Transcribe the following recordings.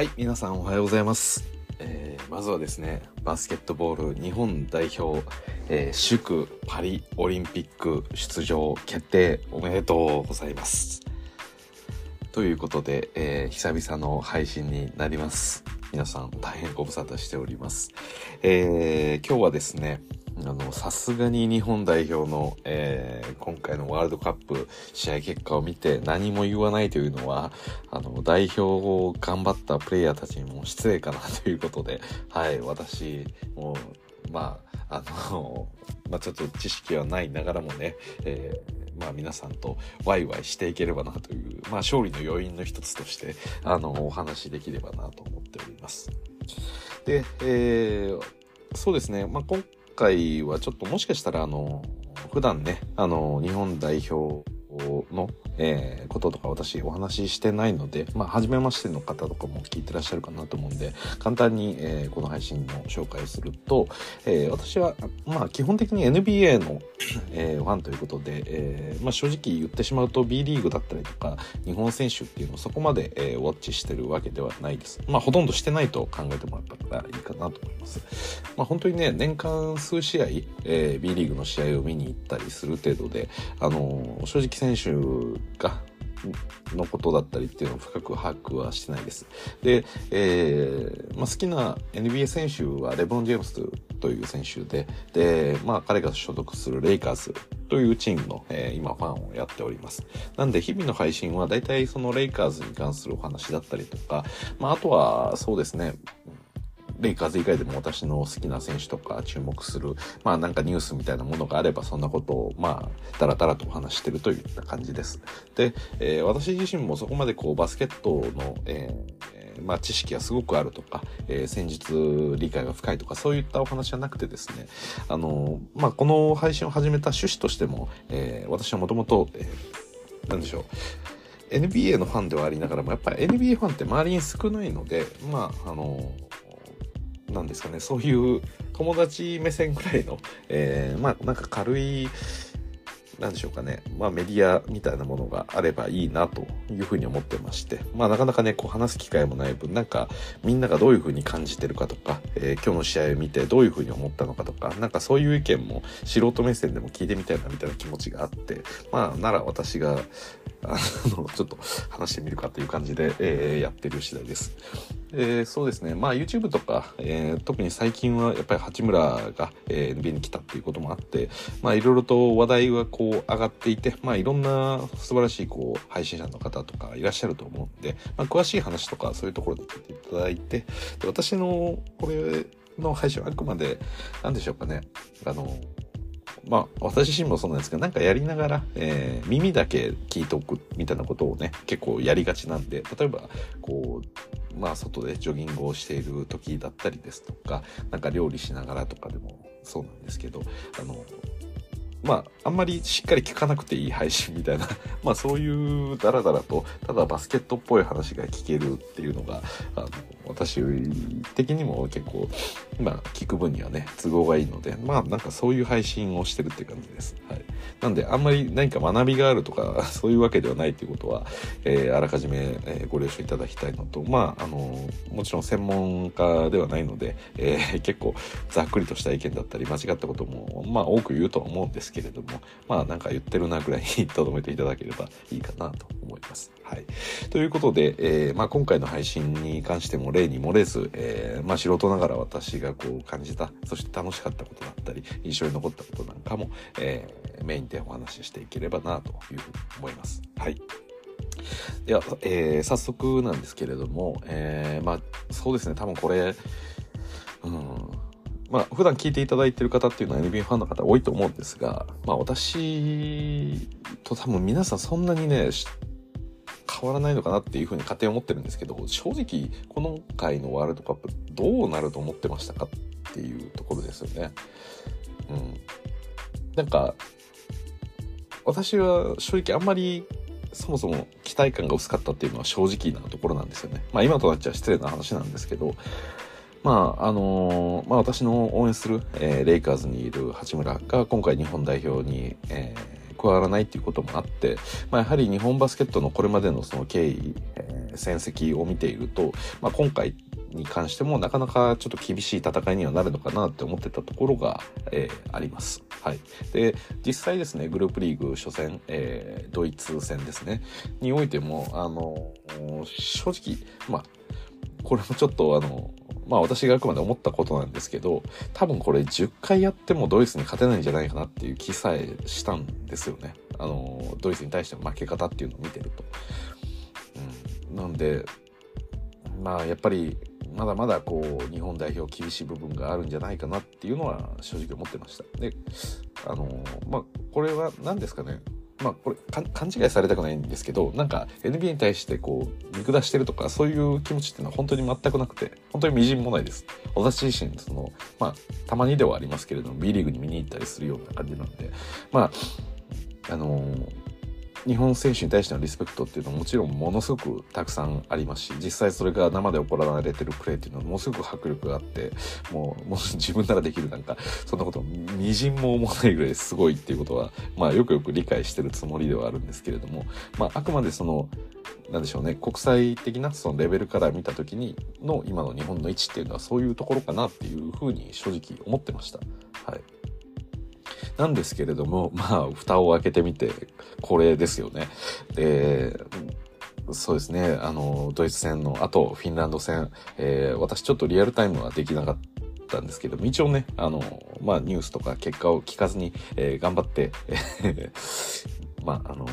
はい、皆さんおはようございます。えーまずはですね、バスケットボール日本代表、えー祝パリオリンピック出場決定おめでとうございます。ということで、えー久々の配信になります。皆さん大変ご無沙汰しております。えー今日はですね、さすがに日本代表の、えー今回のワールドカップ試合結果を見て何も言わないというのは、あの、代表を頑張ったプレイヤーたちにも失礼かなということで、はい、私、もう、まあ、あの、まあ、ちょっと知識はないながらもね、えーまあ皆さんとワイワイしていければなという、まあ勝利の要因の一つとして、あの、お話しできればなと思っております。で、えーそうですね、まあ今回はちょっともしかしたら、あの、普段ね、あの、日本代表の、えーこととか私お話ししてないので、まあ、初めましての方とかも聞いてらっしゃるかなと思うんで、簡単に、えーこの配信の紹介をすると、えー私は、まあ、基本的に NBA の、えーファンということで、えーまあ、正直言ってしまうと B リーグだったりとか、日本選手っていうのをそこまで、えーウォッチしてるわけではないです。まあ、ほとんどしてないと考えてもらったらいいかなと思います。まあ、本当にね、年間数試合、えー B リーグの試合を見に行ったりする程度で、あのー正直選手が、のことだったりっていうのを深く把握はしてないです。で、えーまあ、好きな NBA 選手はレブロン・ジェームスという選手で、で、まあ、彼が所属するレイカーズというチームの、えー今ファンをやっております。なんで、日々の配信は大体そのレイカーズに関するお話だったりとか、まあ、あとはそうですね、レイカーズ以外でも私の好きな選手とか注目する、まあなんかニュースみたいなものがあればそんなことをまあダラダラとお話してるといった感じです。で、えー私自身もそこまでこうバスケットの、えーまあ、知識がすごくあるとか、えー戦術理解が深いとかそういったお話はなくてですね、あのまあこの配信を始めた趣旨としても、えー私はもともと、えーなんでしょう、NBA のファンではありながらもやっぱり NBA ファンって周りに少ないのでまああのなんですかね。そういう友達目線ぐらいの、えーまあなんか軽いなんでしょうかね、まあメディアみたいなものがあればいいなというふうに思ってまして、まあなかなかね、こう話す機会もない分、なんかみんながどういうふうに感じてるかとか、えー今日の試合を見てどういうふうに思ったのかとか、なんかそういう意見も素人目線でも聞いてみたいなみたいな気持ちがあって、まあなら私が、あの、ちょっと話してみるかという感じで、えーやってる次第です。えーそうですね。まあ YouTube とか、えー特に最近はやっぱり八村が、えー NBA に来たっていうこともあって、まあいろいろと話題がこう上がっていて、まあいろんな素晴らしいこう配信者の方とかいらっしゃると思うんで、まあ詳しい話とかそういうところで聞いていただいて、で私のこれの配信はあくまで、なんでしょうかね、あの、まあ、私自身もそうなんですけど、なんかやりながら、えー耳だけ聞いておくみたいなことをね、結構やりがちなんで、例えば、こう、まあ、外でジョギングをしている時だったりですとか、なんか料理しながらとかでもそうなんですけど、あの、まあ、あんまりしっかり聞かなくていい配信みたいな、まあそういうダラダラと、ただバスケットっぽい話が聞けるっていうのが、あの、私的にも結構、まあ聞く分にはね、都合がいいので、まあなんかそういう配信をしてるって感じです。はい。なんであんまり何か学びがあるとか、そういうわけではないっていうことは、えーあらかじめ、えご了承いただきたいのと、まああの、もちろん専門家ではないので、えー 結構ざっくりとした意見だったり間違ったことも、まあ多く言うとは思うんですけれども、まあなんか言ってるなぐらいに 留めていただければいいかなと思います。はい。ということで、えーまあ今回の配信に関しても例に漏れず、えーまあ素人ながら私がこう感じた、そして楽しかったことだったり、印象に残ったことなんかも、えーメインでお話ししていければなというふうに思います。はい。では、え早速なんですけれども、えまあそうですね、多分これ、うん、まあ普段聞いていただいてる方っていうのは NBA ファンの方多いと思うんですが、まあ私と多分皆さんそんなにね、変わらないのかなっていうふうに勝手に思ってるんですけど、正直この回のワールドカップどうなると思ってましたかっていうところですよね。うん。なんか、私は正直あんまりそもそも期待感が薄かったっていうのは正直なところなんですよね。まあ今となっちゃ失礼な話なんですけど、まああのまあ私の応援する、えーレイカーズにいる八村が今回日本代表に、えー加わらないっていうこともあって、まあ、やはり日本バスケットのこれまでのその経緯、えー戦績を見ていると、まあ、今回に関してもなかなかちょっと厳しい戦いにはなるのかなって思ってたところが、えー、あります。はい。で、実際ですね、グループリーグ初戦、えー、ドイツ戦ですね、においても、あの、正直、まあ、これもちょっとあの、まあ私があくまで思ったことなんですけど、多分これ10回やってもドイツに勝てないんじゃないかなっていう気さえしたんですよね。あの、ドイツに対しての負け方っていうのを見てると。うん。なんで、まあやっぱりまだまだこう日本代表厳しい部分があるんじゃないかなっていうのは正直思ってました。で、あのまあこれは何ですかね。まあこれ勘違いされたくないんですけどなんか NBA に対してこう見下してるとかそういう気持ちっていうのは本当に全くなくて本当にみじんもないです。私自身そのまあたまにではありますけれども B リーグに見に行ったりするような感じなんでまああの日本選手に対してのリスペクトっていうのはもちろんものすごくたくさんありますし実際それが生で行われてるプレーっていうのはものすごく迫力があってもう もう自分ならできるなんかそんなことみじんも思わないぐらいすごいっていうことはまあよくよく理解してるつもりではあるんですけれどもまああくまでそのなんでしょうね国際的なそのレベルから見た時にの今の日本の位置っていうのはそういうところかなっていうふうに正直思ってました。はいなんですけれども、まあ、蓋を開けてみて、これですよね。で、そうですね、あの、ドイツ戦の後、フィンランド戦、えー、私ちょっとリアルタイムはできなかったんですけど一応ね、あの、まあ、ニュースとか結果を聞かずに、えー、頑張って、まあ、あの、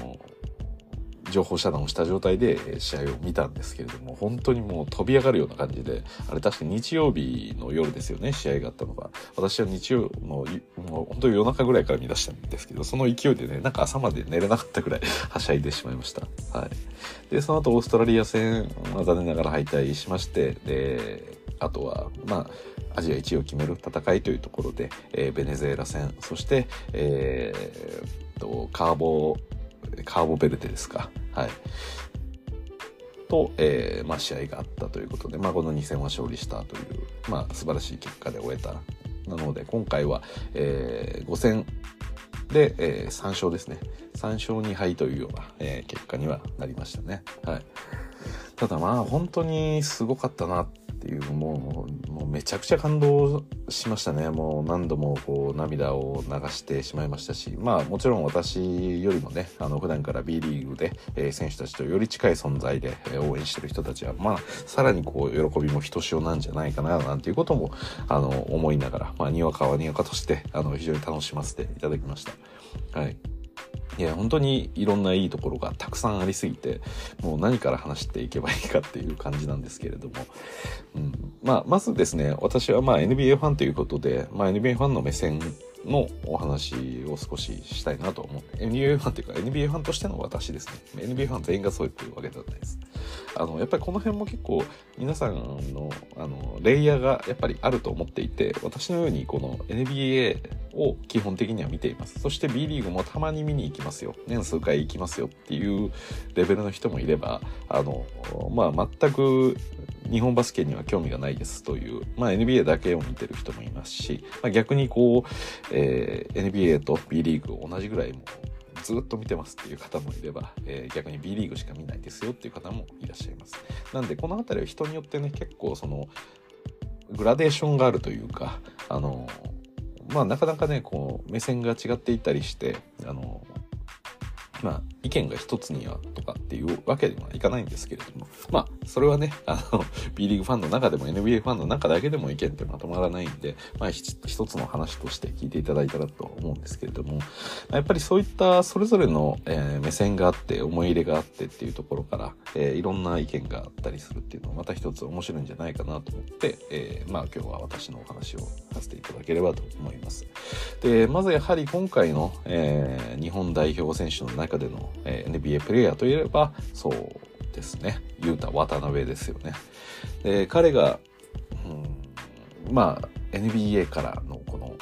情報遮断をした状態で試合を見たんですけれども、本当にもう飛び上がるような感じで、あれ確か日曜日の夜ですよね、試合があったのが。私は日曜の、もう本当に夜中ぐらいから見出したんですけど、その勢いでね、なんか朝まで寝れなかったぐらい はしゃいでしまいました。はい。で、その後オーストラリア戦、まあ、残念ながら敗退しまして、で、あとは、まあ、アジア1位を決める戦いというところで、えー、ベネズエラ戦、そして、えー、と、カーボーカーボベルデですか。はい。と、えー、まあ、試合があったということで、まあ、この2戦は勝利したという、まあ、素晴らしい結果で終えた。なので、今回は、えー、5戦で、えー、3勝ですね。3勝2敗というような、えー、結果にはなりましたね。はい。ただまあ、本当にすごかったなていうもうもうめちゃくちゃ感動しましたね。もう何度もこう涙を流してしまいましたし。まあもちろん私よりもねあの普段から B リーグで、え、選手たちとより近い存在で、え、応援してる人たちはまあさらにこう喜びもひとしおなんじゃないかななんていうこともあの思いながらまあにわかはにわかとしてあの非常に楽しませていただきました。はい。いや、本当にいろんないいところがたくさんありすぎて、もう何から話していけばいいかっていう感じなんですけれども。うん、まあ、まずですね、私はまあ NBA ファンということで、まあ NBA ファンの目線のお話を少ししたいなと思って、NBA ファンというか NBA ファンとしての私ですね。NBA ファン全員がそういうわけではないです。あの、やっぱりこの辺も結構皆さんの、あの、レイヤーがやっぱりあると思っていて、私のようにこの NBA を基本的には見ています。そして B リーグもたまに見に行きますよ。年数回行きますよっていうレベルの人もいれば、あの、まあ、全く日本バスケには興味がないですという、まあ、NBA だけを見てる人もいますし、まあ、逆にこう、えー、NBA と B リーグを同じぐらいもずっと見てますっていう方もいれば、えー、逆に B リーグしか見ないですよっていう方もいらっしゃいます。なんでこの辺りは人によってね結構そのグラデーションがあるというかあのまあなかなかねこう目線が違っていたりしてあのまあ、意見が一つにはとかっていうわけにはいかないんですけれども、まあ、それはね、あの、B リーグファンの中でも NBA ファンの中だけでも意見ってまとまらないんで、まあ、一つの話として聞いていただいたらと思うんですけれども、やっぱりそういったそれぞれの、えー、目線があって、思い入れがあってっていうところから、えー、いろんな意見があったりするっていうのはまた一つ面白いんじゃないかなと思って、えー、まあ今日は私のお話をさせていただければと思います。で、まずやはり今回の、え、日本代表選手の中での、え、NBA プレイヤーといえば、そうですね。ユータ渡辺ですよね。で、彼が、うん、まあ、NBA からのこの、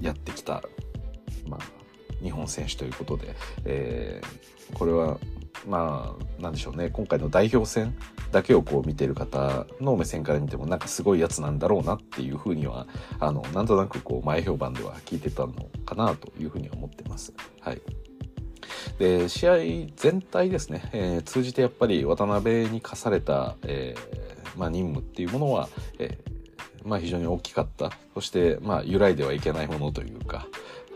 やってきた、まあ、日本選手ということで、えー、これは、まあ、なんでしょうね。今回の代表戦だけをこう見てる方の目線から見ても、なんかすごいやつなんだろうなっていうふうには、あの、なんとなくこう、前評判では聞いてたのかなというふうに思ってます。はい。で試合全体ですね、えー、通じてやっぱり渡辺に課された、えーまあ、任務っていうものは、えーまあ、非常に大きかった。そして、まあ、揺らいではいけないものというか、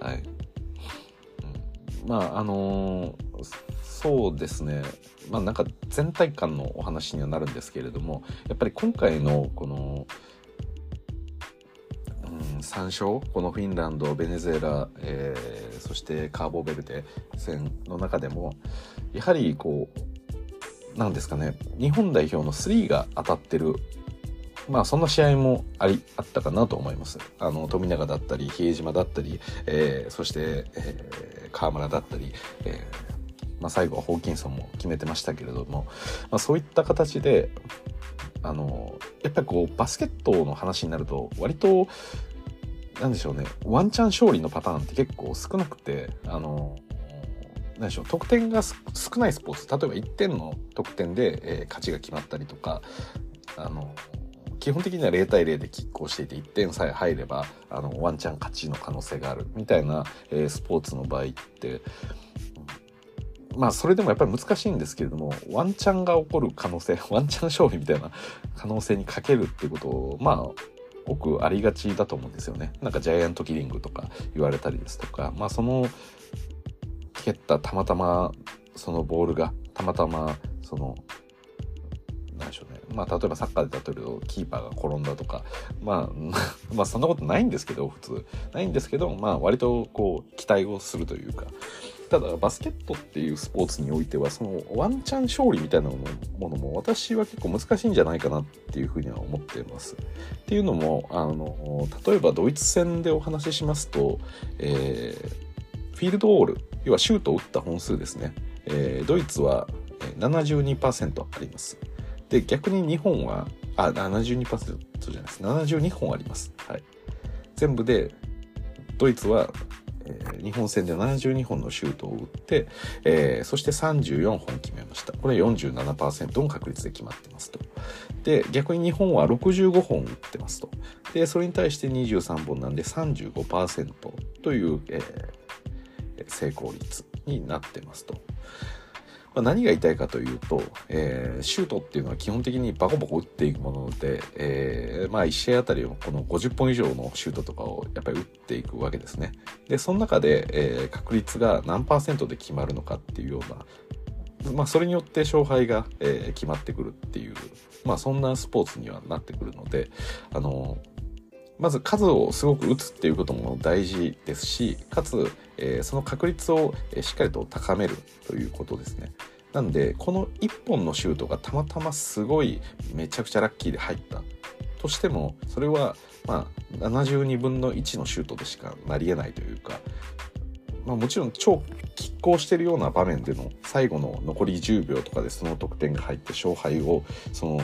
はい、まああの、そうですね。まあなんか全体感のお話にはなるんですけれどもやっぱり今回のこの、3勝このフィンランドベネズエラ、えー、そしてカーボベルデ戦の中でもやはりこうなんですかね日本代表の3が当たってるまあそんな試合もありあったかなと思います。あの富永だったり比江島だったり、えー、そして、えー、河村だったり、えーまあ、最後はホーキンソンも決めてましたけれども、まあ、そういった形であのやっぱりこうバスケットの話になると割となんでしょうね。ワンチャン勝利のパターンって結構少なくてあの何でしょう。得点が少ないスポーツ。例えば1点の得点で、えー、勝ちが決まったりとかあの基本的には0対0で拮抗していて1点さえ入ればあのワンチャン勝ちの可能性がある。みたいな、えー、スポーツの場合ってまあそれでもやっぱり難しいんですけれどもワンチャンが起こる可能性ワンチャン勝利みたいな可能性にかけるっていうことをまあ多くありがちだと思うんですよね。なんかジャイアントキリングとか言われたりですとか。まあその蹴ったたまたまそのボールがたまたまその何でしょうね。まあ例えばサッカーで例えるとキーパーが転んだとか。まあ まあそんなことないんですけど普通。ないんですけどまあ割とこう期待をするというか。ただバスケットっていうスポーツにおいてはそのワンチャン勝利みたいなものも私は結構難しいんじゃないかなっていうふうには思っています。っていうのもあの例えばドイツ戦でお話ししますと、えー、フィールドオール要はシュートを打った本数ですね、えー、ドイツは72%あります。で、逆に日本は、あ、72%じゃないです。72本あります。はい。全部で、ドイツは、ー、日本戦で72本のシュートを打って、えー、そして34本決めました。これ47%の確率で決まってますと。で、逆に日本は65本打ってますと。で、それに対して23本なんで35%という、えー、成功率になってますと。まあ、何が言いたいかというと、えー、シュートっていうのは基本的にバコバコ打っていくもので、えー、まあ1試合あたりをこの50本以上のシュートとかをやっぱり打っていくわけですね。で、その中で、えー、確率が何パーセントで決まるのかっていうような、まあそれによって勝敗が、えー、決まってくるっていう、まあそんなスポーツにはなってくるので、あのまず数をすごく打つっていうことも大事ですし、かつ、えー、その確率をしっかりと高めるということですね。なんで、この1本のシュートがたまたますごいめちゃくちゃラッキーで入ったとしても、それはまあ72分の1のシュートでしかなり得ないというか、まあ、もちろん超拮抗してるような場面での最後の残り10秒とかでその得点が入って勝敗をその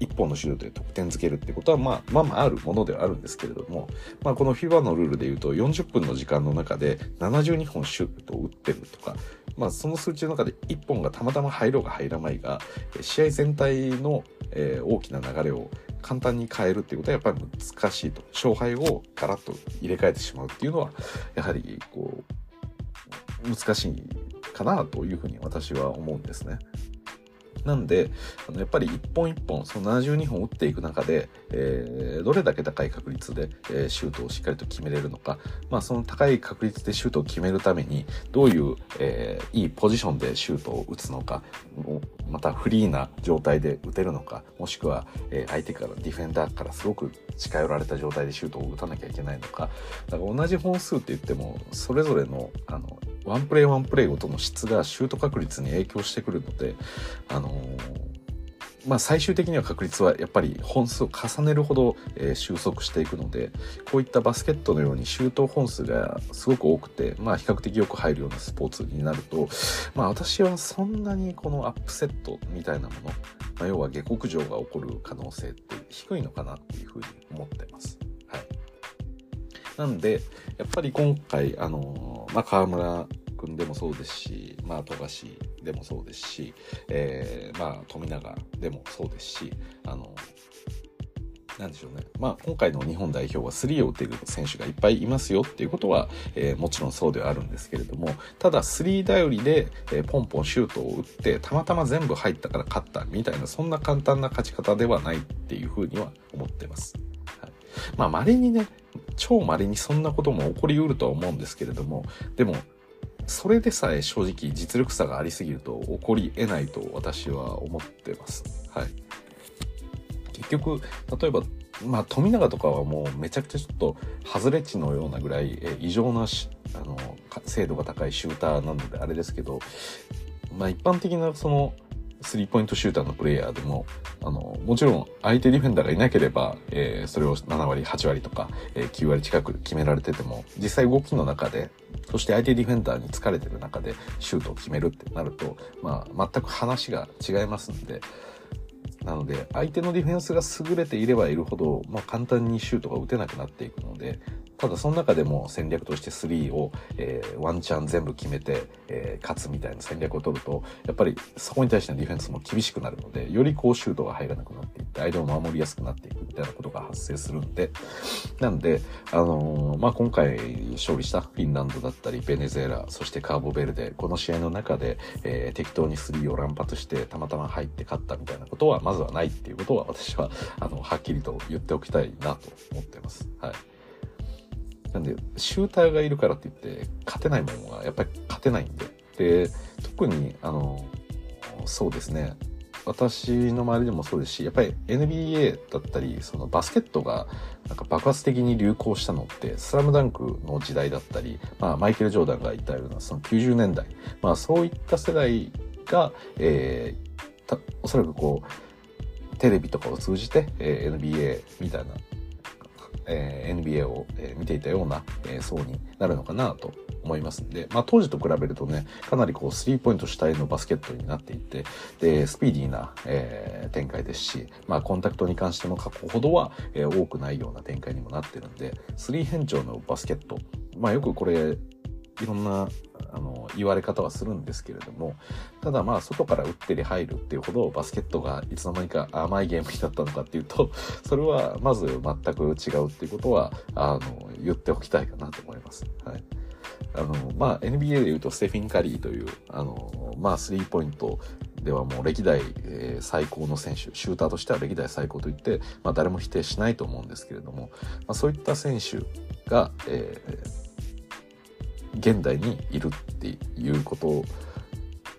1本のシュートで得点づけるってことは、まあ、まあまああるものではあるんですけれども、まあ、この FIBA のルールで言うと40分の時間の中で72本シュートを打ってるとか、まあ、その数値の中で1本がたまたま入ろうが入らないが試合全体の、えー、大きな流れを簡単に変えるっていうことはやっぱり難しいと勝敗をガラッと入れ替えてしまうっていうのはやはりこう難しいかなというふうに私は思うんですね。なんで、あのやっぱり一本一本、その72本打っていく中で、えー、どれだけ高い確率で、えー、シュートをしっかりと決めれるのか、まあ、その高い確率でシュートを決めるために、どういう、えー、いいポジションでシュートを打つのか、またフリーな状態で打てるのか、もしくは、えー、相手から、ディフェンダーからすごく近寄られた状態でシュートを打たなきゃいけないのか、だから同じ本数って言っても、それぞれの、あの、ワンプレーワンプレーごとの質がシュート確率に影響してくるので、あの、まあ、最終的には確率はやっぱり本数を重ねるほど、えー、収束していくのでこういったバスケットのようにシュート本数がすごく多くて、まあ、比較的よく入るようなスポーツになると、まあ、私はそんなにこのアップセットみたいなもの、まあ、要は下克上が起こる可能性って低いのかなっていうふうに思ってます。はい、なんでやっぱり今回あのまあ、河村君でもそうですし、まあ、富樫でもそうですし、えー、まあ、富永でもそうですし、あの、なんでしょうね。まあ、今回の日本代表は3を打てる選手がいっぱいいますよっていうことは、えー、もちろんそうではあるんですけれども、ただ3頼りで、えー、ポンポンシュートを打って、たまたま全部入ったから勝ったみたいな、そんな簡単な勝ち方ではないっていうふうには思ってます。はい、まあ、稀にね、超稀にそんなことも起こりうるとは思うんですけれども、でも、それでさえ正直実力差がありすぎると起こり得ないと私は思ってます。はい。結局、例えば、まあ、富永とかはもうめちゃくちゃちょっと外れ値のようなぐらい、え異常なしあの精度が高いシューターなのであれですけど、まあ、一般的なそのスリーポイントシューターのプレイヤーでも、あの、もちろん相手ディフェンダーがいなければ、えー、それを7割、8割とか、えー、9割近く決められてても、実際動きの中で、そして相手ディフェンダーに疲れてる中でシュートを決めるってなると、まあ、全く話が違いますんで、なので、相手のディフェンスが優れていればいるほど、まあ、簡単にシュートが打てなくなっていくので、ただその中でも戦略として3を、えー、ワンチャン全部決めて、えー、勝つみたいな戦略を取ると、やっぱりそこに対してのディフェンスも厳しくなるので、よりこうシュートが入らなくなっていって、相手を守りやすくなっていくみたいなことが発生するんで、なんで、あのー、まあ、今回勝利したフィンランドだったり、ベネズエラ、そしてカーボベルデ、この試合の中で、え、適当に3を乱発して、たまたま入って勝ったみたいなことは、まずはないっていうことは、私は、あの、はっきりと言っておきたいなと思ってます。はい。なんで、シューターがいるからって言って、勝てないものはやっぱり勝てないんで。で、特に、あの、そうですね。私の周りでもそうですし、やっぱり NBA だったり、そのバスケットがなんか爆発的に流行したのって、スラムダンクの時代だったり、まあマイケル・ジョーダンが言ったようなその90年代、まあそういった世代が、えー、おそらくこう、テレビとかを通じて、えー、NBA みたいなえー、NBA を、えー、見ていたような、えー、層になるのかなと思いますんで、まあ当時と比べるとね、かなりこうスリーポイント主体のバスケットになっていて、で、スピーディーな、えー、展開ですし、まあコンタクトに関しても過去ほどは、えー、多くないような展開にもなってるんで、スリー変調のバスケット、まあよくこれ、いろんなあの言われ方はするんですけれどもただまあ外から打ってり入るっていうほどバスケットがいつの間にか甘いゲームになったのかっていうと それはまず全く違うっていうことはあの言っておきたいかなと思います。はいあの、まあ、NBA で言うとステフィン・カリーという、あの、まあ、スリーポイントではもう歴代、え、最高の選手、シューターとしては歴代最高と言って、まあ、誰も否定しないと思うんですけれども、まあ、そういった選手が、えー、現代にいるっていうこと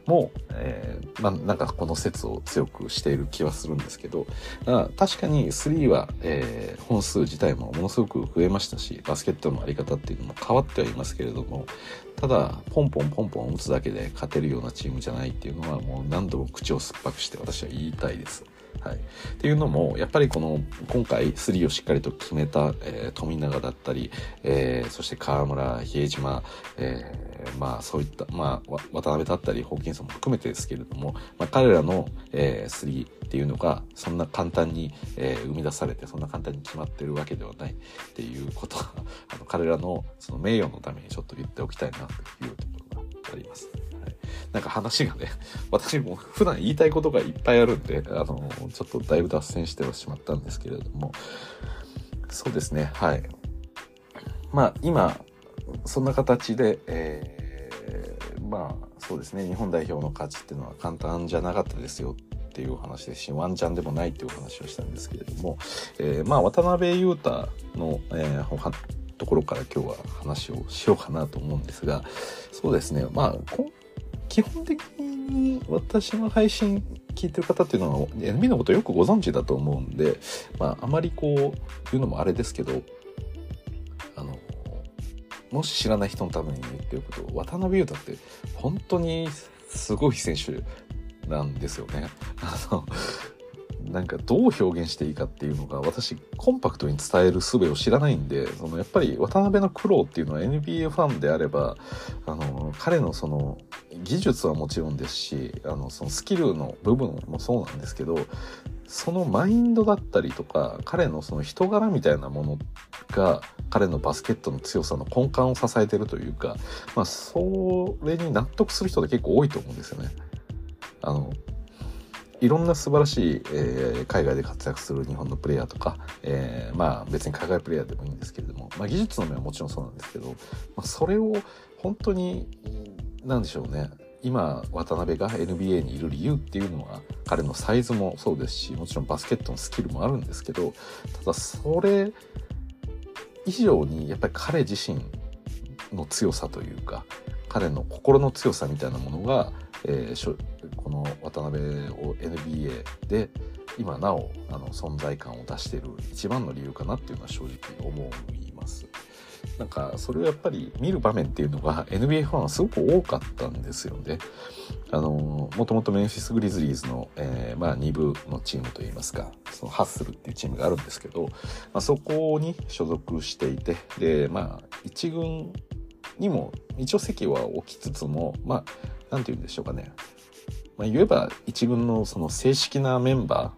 も、えー、まあ、なんかこの説を強くしている気はするんですけど、確かに3は、えー、本数自体もものすごく増えましたし、バスケットのあり方っていうのも変わってはいますけれども、ただ、ポンポンポンポン打つだけで勝てるようなチームじゃないっていうのはもう何度も口を酸っぱくして私は言いたいです。はい、っていうのもやっぱりこの今回3をしっかりと決めた、えー、富永だったり、えー、そして河村比江島、えー、まあそういった、まあ、渡辺だったりホーキンソンも含めてですけれども、まあ、彼らの、えー、3っていうのがそんな簡単に、えー、生み出されてそんな簡単に決まってるわけではないっていうことはあの彼らのその名誉のためにちょっと言っておきたいなというところがあります。なんか話がね、私も普段言いたいことがいっぱいあるんで、あの、ちょっとだいぶ脱線してはしまったんですけれども、そうですね、はい。まあ、今、そんな形で、えー、まあ、そうですね、日本代表の勝ちっていうのは簡単じゃなかったですよっていう話ですし、ワンチャンでもないっていう話をしたんですけれども、えー、まあ、渡辺裕太の、えー、ところから今日は話をしようかなと思うんですが、そうですね、まあ、基本的に私の配信聞いてる方っていうのは NB のことよくご存知だと思うんで、まあ、あまりこう言うのもあれですけどあのもし知らない人のために言っておくと渡辺裕太って本当にすごい選手なんですよね。あのなんかどう表現していいかっていうのが私コンパクトに伝える術を知らないんでそのやっぱり渡辺の苦労っていうのは NBA ファンであればあの彼のその技術はもちろんですしあのそのスキルの部分もそうなんですけどそのマインドだったりとか彼のその人柄みたいなものが彼のバスケットの強さの根幹を支えてるというか、まあ、それに納得する人って結構多いと思うんですよね。あのいろんな素晴らしい、えー、海外で活躍する日本のプレイヤーとか、えー、まあ別に海外プレイヤーでもいいんですけれども、まあ、技術の面はもちろんそうなんですけど、まあ、それを本当に何でしょうね。今渡辺が NBA にいる理由っていうのは彼のサイズもそうですしもちろんバスケットのスキルもあるんですけどただそれ以上にやっぱり彼自身の強さというか彼の心の強さみたいなものが、えー、この渡辺を NBA で今なおあの存在感を出している一番の理由かなっていうのは正直思います。なんかそれをやっぱり見る場面っていうのが NBA ファンはすごく多かったんですよね。あのもともとメンフィス・グリズリーズの、えー、まあ、2部のチームといいますかそのハッスルっていうチームがあるんですけど、まあ、そこに所属していてでまあ1軍にも一応席は置きつつもまあ何て言うんでしょうかね、まあ、言えば1軍のその正式なメンバ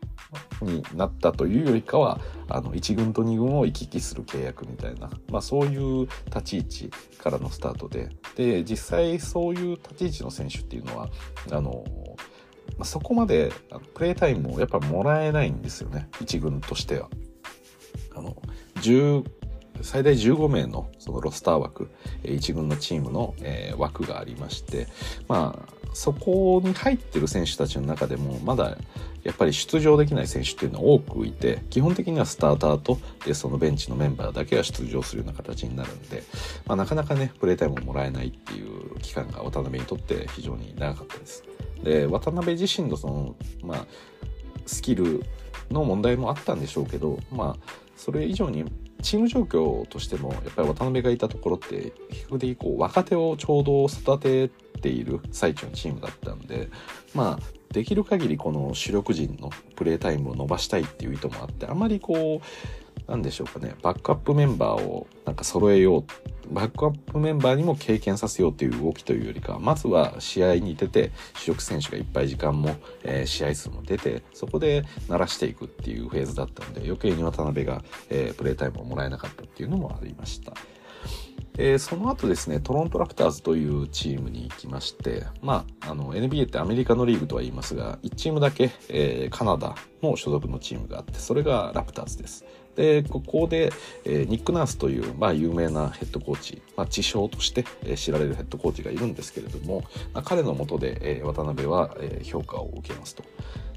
ーになったというよりかはあの1軍と2軍を行き来する契約みたいな、まあ、そういう立ち位置からのスタートでで実際そういう立ち位置の選手っていうのはあの、まあ、そこまでプレータイムをやっぱもらえないんですよね1軍としては。あの最大15名のそのロスター枠1軍のチームの、え、枠がありましてまあそこに入ってる選手たちの中でもまだやっぱり出場できない選手っていうのは多くいて基本的にはスターターとでそのベンチのメンバーだけが出場するような形になるんで、まあ、なかなかねプレータイムをもらえないっていう期間が渡辺にとって非常に長かったです。で渡辺自身のその、まあ、スキルの問題もあったんでしょうけど、まあ、それ以上にチーム状況としてもやっぱり渡辺がいたところって比較的こう若手をちょうど育てている最中のチームだったんでまあできる限りこの主力陣のプレータイムを伸ばしたいっていう意図もあってあまりこうなんでしょうかねバックアップメンバーをなんか揃えようバックアップメンバーにも経験させようという動きというよりかまずは試合に出て主力選手がいっぱい時間も、えー、試合数も出てそこで慣らしていくっていうフェーズだったので余計に渡辺が、えー、プレータイムをもらえなかったっていうのもありました。えー、その後ですね、トロントラプターズというチームに行きまして、まあ、あの、NBA ってアメリカのリーグとは言いますが、1チームだけ、えー、カナダの所属のチームがあって、それがラプターズです。で、ここで、えー、ニック・ナースという、まあ、有名なヘッドコーチ、まあ、知将として、えー、知られるヘッドコーチがいるんですけれども、まあ、彼のもとで、えー、渡辺は、えー、評価を受けますと。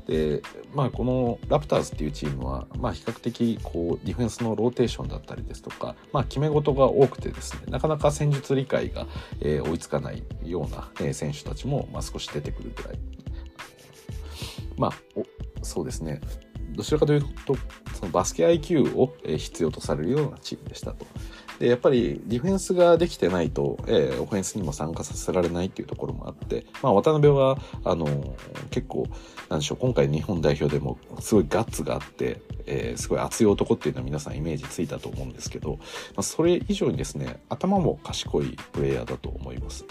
で、まあ、このラプターズっていうチームは、まあ、比較的こうディフェンスのローテーションだったりですとか、まあ、決め事が多くてですねなかなか戦術理解が、えー、追いつかないような、えー、選手たちも、まあ、少し出てくるぐらいまあそうですねどちらかというとそのバスケ IQ を必要とされるようなチームでしたと。で、やっぱりディフェンスができてないと、えー、オフェンスにも参加させられないっていうところもあって、まあ、渡辺は、あの、結構、なんでしょう、今回日本代表でもすごいガッツがあって、えー、すごい熱い男っていうのは皆さんイメージついたと思うんですけど、まあ、それ以上にですね、頭も賢いプレイヤーだと思います。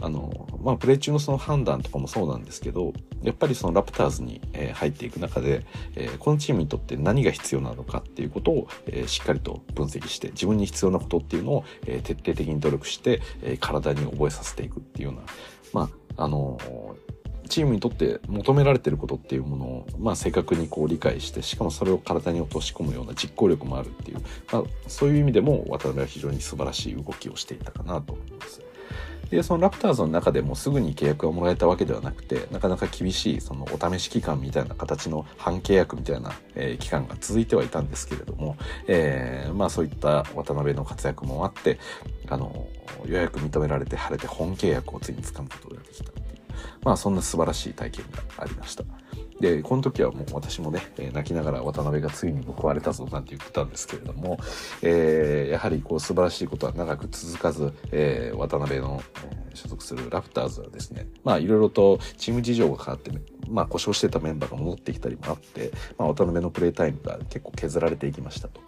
あの、まあ、プレー中のその判断とかもそうなんですけど、やっぱりそのラプターズに、え入っていく中で、え、このチームにとって何が必要なのかっていうことを、え、しっかりと分析して、自分に必要なことっていうのを、え、徹底的に努力して、え体に覚えさせていくっていうような、まあ、あのチームにとって求められてることっていうものを、まあ、正確にこう理解してしかもそれを体に落とし込むような実行力もあるっていう、まあ、そういう意味でも渡辺は非常に素晴らしい動きをしていたかなと思います。で、そのラプターズの中でもすぐに契約がもらえたわけではなくて、なかなか厳しいそのお試し期間みたいな形の半契約みたいな、えー、期間が続いてはいたんですけれども、えー、まあそういった渡辺の活躍もあって、あの、ようやく認められて晴れて本契約をついに掴むことができたっていう、まあそんな素晴らしい体験がありました。で、この時はもう私もね、泣きながら渡辺がついに報われたぞなんて言ってたんですけれども、えー、やはりこう素晴らしいことは長く続かず、えー、渡辺の、え所属するラプターズはですね、まあいろいろとチーム事情が変わって、ねまあ故障してたメンバーが戻ってきたりもあって、まあ渡辺のプレータイムが結構削られていきましたと。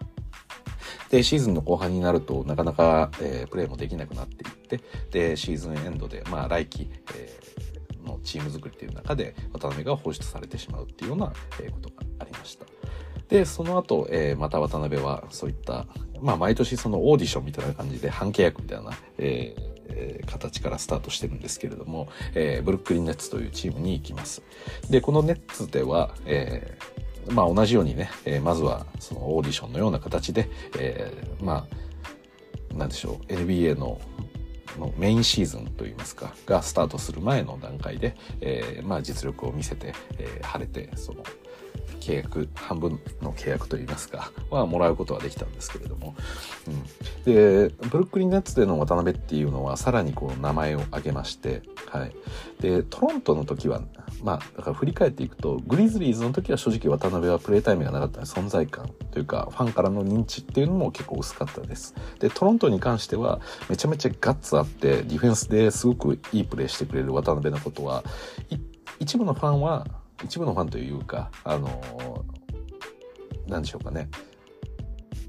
で、シーズンの後半になるとなかなか、えー、プレーもできなくなっていって、で、シーズンエンドで、まあ来季、えーのチーム作りっていう中で渡辺が放出されてしまうっていうようなことがありました。で、その後、えー、また渡辺はそういった、まあ毎年そのオーディションみたいな感じで半契約みたいな、えー、形からスタートしてるんですけれども、えー、ブルックリンネッツというチームに行きます。で、このネッツでは、えー、まあ同じようにね、えー、まずはそのオーディションのような形で、えー、まあ、なんでしょう、NBA ののメインシーズンといいますかがスタートする前の段階で、えー、まあ実力を見せて、えー、晴れてその契約半分の契約といいますかはもらうことはできたんですけれども、うん、でブルックリン・ネッツでの渡辺っていうのはさらにこう名前を挙げまして、はい、でトロントの時はまあだから振り返っていくとグリズリーズの時は正直渡辺はプレータイムがなかったので存在感というかファンからの認知っていうのも結構薄かったです。でトロントに関してはめちゃめちゃガッツあってディフェンスですごくいいプレーしてくれる渡辺のことは一部のファンは一部のファンというか、あのなんでしょうかね。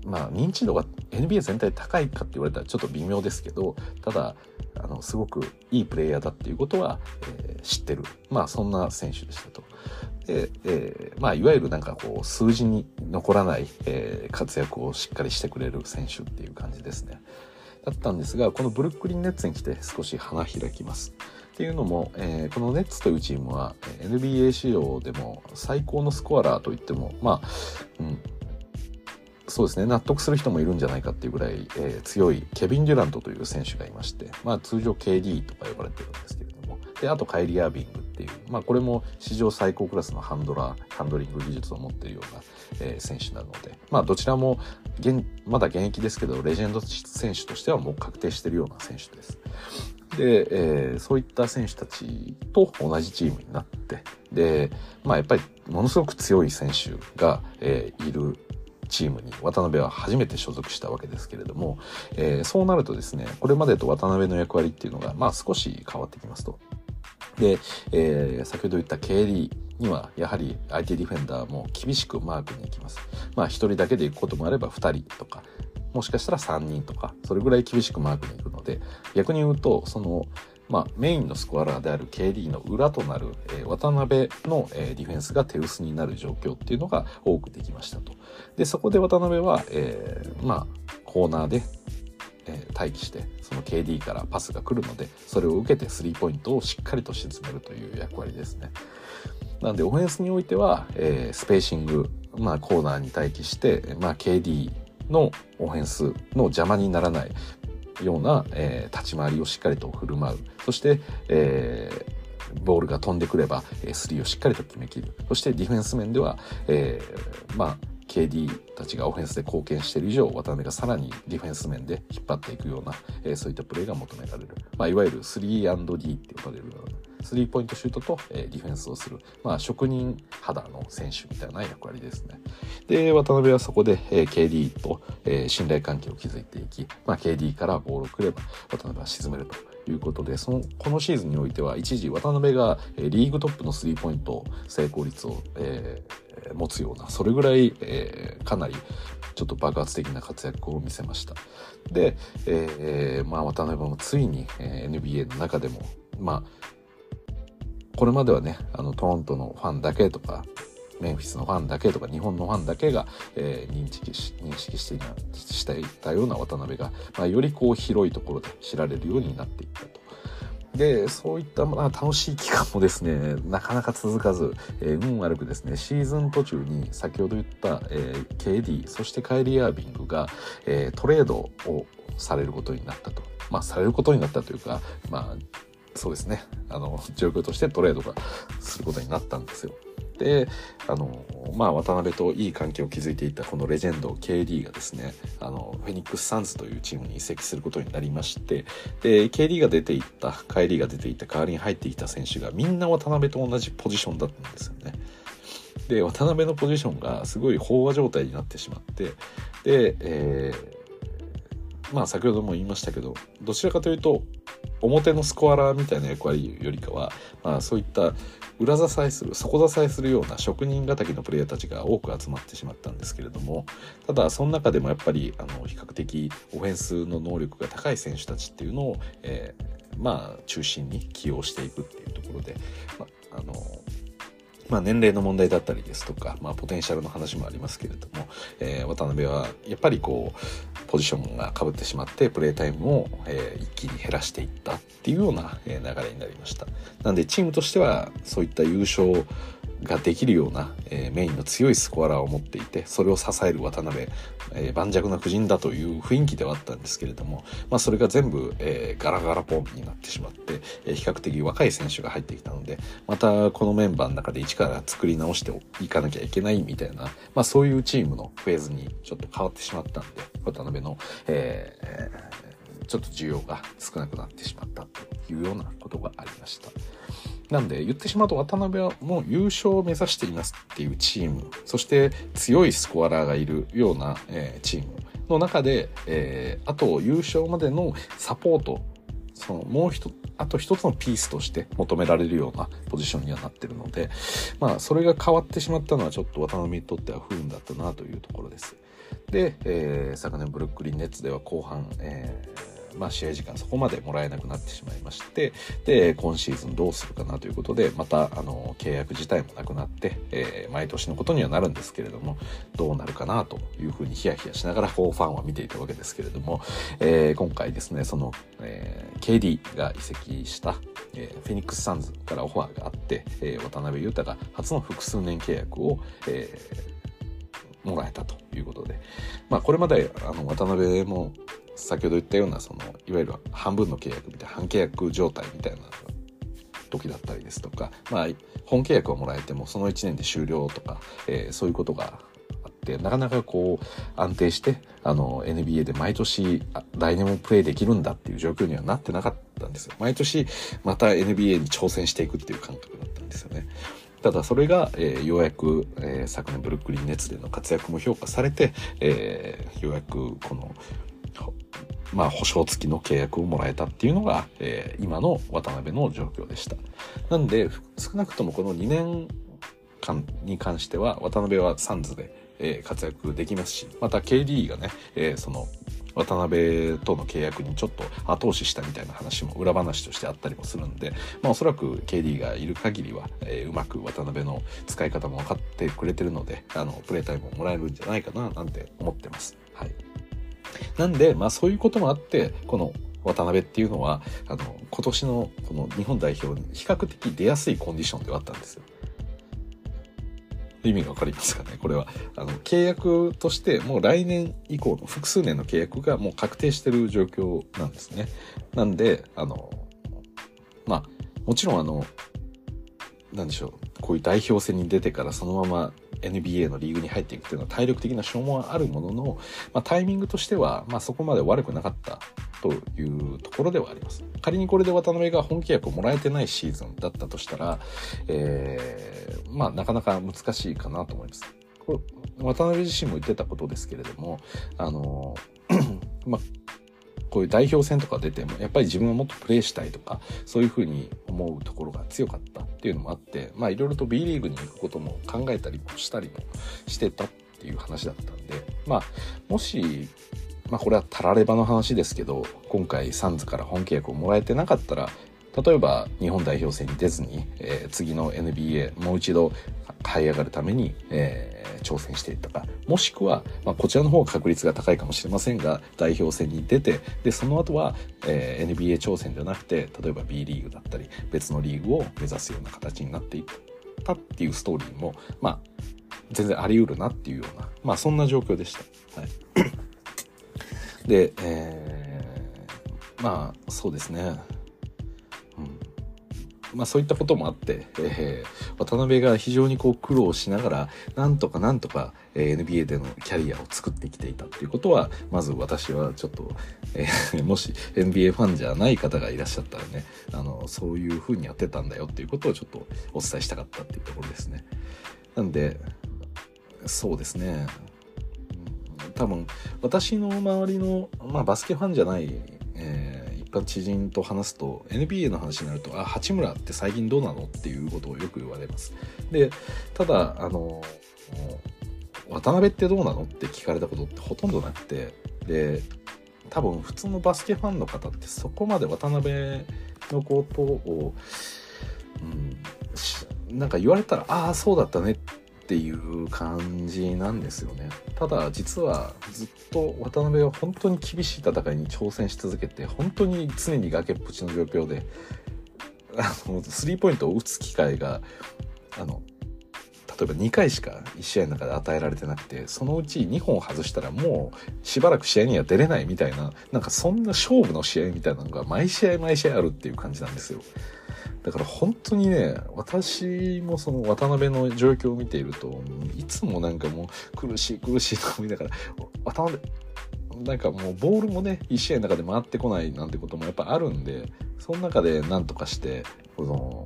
まあ、認知度が NBA 全体高いかって言われたらちょっと微妙ですけど、ただ、あの、すごくいいプレイヤーだっていうことは、えー、知ってる。まあ、そんな選手でしたと。で、えー、まあ、いわゆるなんかこう、数字に残らない、えー、活躍をしっかりしてくれる選手っていう感じですね。だったんですが、このブルックリンネッツに来て少し花開きます。っていうのも、えー、このネッツというチームは NBA 仕様でも最高のスコアラーといってもまあ、うん、そうですね。納得する人もいるんじゃないかっていうぐらい、えー、強いケビン・デュラントという選手がいまして、まあ、通常 KD とか呼ばれてるんですけれども。であとカイリー・アービングっていう、まあ、これも史上最高クラスのハンドラーハンドリング技術を持っているような、えー、選手なので、まあ、どちらも現まだ現役ですけどレジェンド選手としてはもう確定しているような選手です。で、えー、そういった選手たちと同じチームになって、で、まあやっぱりものすごく強い選手が、えー、いるチームに渡辺は初めて所属したわけですけれども、えー、そうなるとですね、これまでと渡辺の役割っていうのが、まあ少し変わってきますと。で、えー、先ほど言った KD にはやはり相手ディフェンダーも厳しくマークに行きます。まあ1人だけで行くこともあれば2人とか、もしかしたら3人とか、それぐらい厳しくマークに行くので、逆に言うと、その、まあ、メインのスコアラーである KD の裏となる、えー、渡辺の、えー、ディフェンスが手薄になる状況っていうのが多くできましたと。で、そこで渡辺は、えー、まあ、コーナーで、え、待機して、その KD からパスが来るので、それを受けてスリーポイントをしっかりと沈めるという役割ですね。なんで、オフェンスにおいては、えー、スペーシング、まあ、コーナーに待機して、まあ、KD のオフェンスの邪魔にならないような、えー、立ち回りをしっかりと振る舞う。そして、えー、ボールが飛んでくれば、えー、スリーをしっかりと決めきる。そしてディフェンス面では、えー、まあ、KD たちがオフェンスで貢献している以上、渡辺がさらにディフェンス面で引っ張っていくような、えー、そういったプレーが求められる。まあ、いわゆる 3&D って呼ばれるようなスリーポイントシュートと、えー、ディフェンスをする、まあ、職人肌の選手みたいな役割ですね。で、渡辺はそこで、えー、KD と、えー、信頼関係を築いていき、まあ、KD からボールをくれば渡辺は沈めるということで、その、このシーズンにおいては一時渡辺が、えー、リーグトップのスリーポイント成功率を、えー、持つような、それぐらい、えー、かなりちょっと爆発的な活躍を見せました。で、えー、まあ渡辺もついに、え、NBA の中でも、まあ、これまではね、あの、トロントのファンだけとか、メンフィスのファンだけとか、日本のファンだけが、えー、認識し、認識していたような渡辺が、まあ、よりこう広いところで知られるようになっていったと。で、そういった、まあ、楽しい期間もですね、なかなか続かず、えー、運悪くですね、シーズン途中に先ほど言った、えー、KD、そしてカイリー・アービングが、えー、トレードをされることになったと。まあ、されることになったというか、まあ、そうですね、あの、状況としてトレードがすることになったんですよ。で、あの、まあ、渡辺といい関係を築いていたこのレジェンド KD がですね、あの、フェニックス・サンズというチームに移籍することになりまして、で、KD が出ていった、カイリーが出ていった代わりに入ってきた選手がみんな渡辺と同じポジションだったんですよね。で、渡辺のポジションがすごい飽和状態になってしまって、で、えー、まあ先ほども言いましたけど、どちらかというと、表のスコアラーみたいな役割よりかは、まあ、そういった裏支えする底支えするような職人敵のプレイヤーたちが多く集まってしまったんですけれどもただその中でもやっぱりあの比較的オフェンスの能力が高い選手たちっていうのを、えー、まあ中心に起用していくっていうところで、まあのまあ、年齢の問題だったりですとか、まあ、ポテンシャルの話もありますけれども、えー、渡辺はやっぱりこうポジションがかぶってしまってプレータイムを、えー、一気に減らしていったっていうような、流れになりました。なんでチームとしてはそういった優勝ができるような、えー、メインの強いスコアラーを持っていてそれを支える渡辺、えー、盤石な布陣だという雰囲気ではあったんですけれども、まあ、それが全部、えー、ガラガラポンになってしまって、えー、比較的若い選手が入ってきたのでまたこのメンバーの中で一から作り直していかなきゃいけないみたいな、まあ、そういうチームのフェーズにちょっと変わってしまったんで渡辺の、えー、ちょっと需要が少なくなってしまったというようなことがありました。なんで言ってしまうと渡辺はもう優勝を目指していますっていうチームそして強いスコアラーがいるような、えー、チームの中で、えー、あと優勝までのサポートそのもう一あと一つのピースとして求められるようなポジションにはなってるのでまあそれが変わってしまったのはちょっと渡辺にとっては不運だったなというところです。で、えー、昨年ブルックリンネッツでは後半、えーまあ、試合時間そこまでもらえなくなってしまいましてで今シーズンどうするかなということでまたあの契約自体もなくなって、えー、毎年のことにはなるんですけれどもどうなるかなというふうにヒヤヒヤしながらこうファンは見ていたわけですけれども、えー、今回ですねその、えー、KD が移籍した、えー、フェニックス・サンズからオファーがあって、えー、渡辺裕太が初の複数年契約を、えー、もらえたということで、まあ、これまであの渡辺も先ほど言ったようなそのいわゆる半分の契約みたいな半契約状態みたいな時だったりですとか、まあ、本契約をもらえてもその1年で終了とか、えー、そういうことがあってなかなかこう安定してあの NBA で毎年来年もプレーできるんだっていう状況にはなってなかったんですよ。毎年また NBA に挑戦していくっていう感覚だったんですよね。ただそれが、えー、ようやく、えー、昨年ブルックリンネッツでの活躍も評価されて、えー、ようやくこのまあ、保証付きの契約をもらえたっていうのが、えー、今の渡辺の状況でした。なんで、少なくともこの2年間に関しては、渡辺はサンズで、えー、活躍できますし、また KD がね、えー、その、渡辺との契約にちょっと後押ししたみたいな話も裏話としてあったりもするんで、まあ、おそらく KD がいる限りは、えー、うまく渡辺の使い方も分かってくれてるのであのプレータイムをもらえるんじゃないかななんて思ってます。はいなんで、まあそういうこともあって、この渡辺っていうのは、あの、今年のこの日本代表に比較的出やすいコンディションではあったんですよ。意味がわかりますかね？これは。あの、契約としてもう来年以降の複数年の契約がもう確定してる状況なんですね。なんで、あの、まあ、もちろんあの、なんでしょう。こういう代表戦に出てからそのまま NBA のリーグに入っていくっていうのは体力的な消耗はあるものの、まあ、タイミングとしては、まあ、そこまで悪くなかったというところではあります。仮にこれで渡辺が本契約をもらえてないシーズンだったとしたら、えー、まあなかなか難しいかなと思います。これ渡辺自身も言ってたことですけれども、あの、まあこういう代表戦とか出てもやっぱり自分はもっとプレーしたいとかそういうふうに思うところが強かったっていうのもあってまあいろいろと B リーグに行くことも考えたりもしたりもしてたっていう話だったんでまあもしまあこれはたらればの話ですけど今回サンズから本契約をもらえてなかったら例えば日本代表戦に出ずに、えー、次の NBA もう一度這い上がるために、えー、挑戦していったか。もしくは、まあ、こちらの方が確率が高いかもしれませんが代表戦に出てでその後は、えー、NBA 挑戦じゃなくて例えば B リーグだったり別のリーグを目指すような形になっていったっていうストーリーもまあ全然あり得るなっていうようなまあそんな状況でした。はい、で、えー、まあそうですねまあそういったこともあって、えー、渡辺が非常にこう苦労しながら、なんとかなんとか、え、NBA でのキャリアを作ってきていたっていうことは、まず私はちょっと、えー、もし NBA ファンじゃない方がいらっしゃったらね、あの、そういう風にやってたんだよっていうことをちょっとお伝えしたかったっていうところですね。なんで、そうですね。多分、私の周りの、まあバスケファンじゃない、えーった知人と話すと NBA の話になると「あ八村って最近どうなの?」っていうことをよく言われます。でただあの渡辺ってどうなのって聞かれたことってほとんどなくてで多分普通のバスケファンの方ってそこまで渡辺のことを、うん、なんか言われたらああそうだったねっていう感じなんですよねただ実はずっと渡辺は本当に厳しい戦いに挑戦し続けて本当に常に崖っぷちの状況であのスリーポイントを打つ機会があの例えば2回しか1試合の中で与えられてなくてそのうち2本外したらもうしばらく試合には出れないみたいななんかそんな勝負の試合みたいなのが毎試合毎試合あるっていう感じなんですよ。だから本当にね私もその渡辺の状況を見ているといつもなんかもう苦しい苦しいと思いながら渡辺なんかもうボールもね1試合の中で回ってこないなんてこともやっぱあるんでその中で何とかしてこの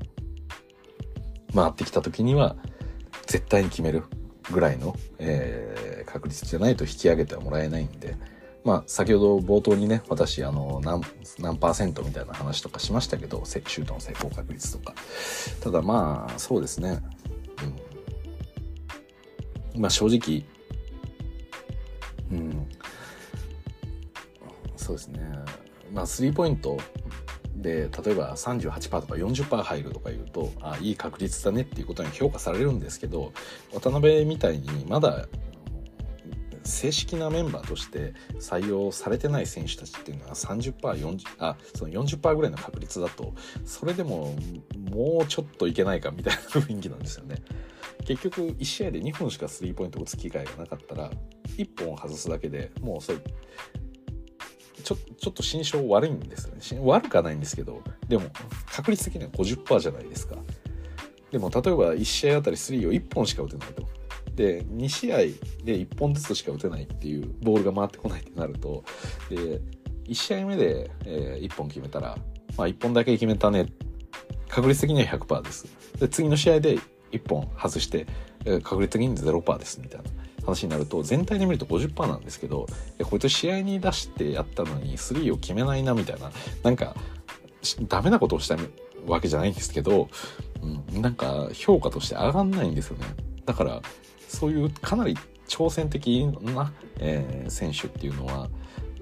回ってきた時には絶対に決めるぐらいの、えー、確率じゃないと引き上げてはもらえないんで。まあ、先ほど冒頭にね、私、あの、何、何パーセントみたいな話とかしましたけど、シュートの成功確率とか。ただまあ、そうですね。うん。まあ、正直、うん。そうですね。まあ、スリーポイントで、例えば38%とか40%入るとか言うと、あ、いい確率だねっていうことに評価されるんですけど、渡辺みたいにまだ正式なメンバーとして採用されてない選手たちっていうのは 30%40% あその40%ぐらいの確率だとそれでももうちょっといけないかみたいな雰囲気なんですよね。結局1試合で2本しかスリーポイントを打つ機会がなかったら1本外すだけでもうそれちょちょっと心象悪いんですよね。悪くはないんですけどでも確率的には50%じゃないですか。でも例えば1試合あたり3を1本しか打てないと。で2試合で1本ずつしか打てないっていうボールが回ってこないってなるとで1試合目で、え、1本決めたら、まあ、1本だけ決めたね確率的には100%です。で次の試合で1本外して、え、確率的に0%ですみたいな話になると全体で見ると50%なんですけどこいつ試合に出してやったのに3を決めないなみたいななんかダメなことをしたわけじゃないんですけど、うん、なんか評価として上がんないんですよね。だからそういうかなり挑戦的な、えー、選手っていうのは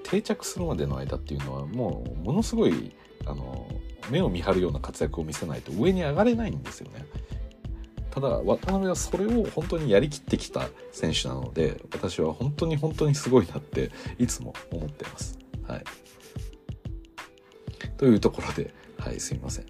定着するまでの間っていうのはもうものすごいあの目を見張るような活躍を見せないと上に上がれないんですよね。ただ渡辺はそれを本当にやりきってきた選手なので私は本当に本当にすごいなっていつも思ってます。はい、というところで、はい、すいません。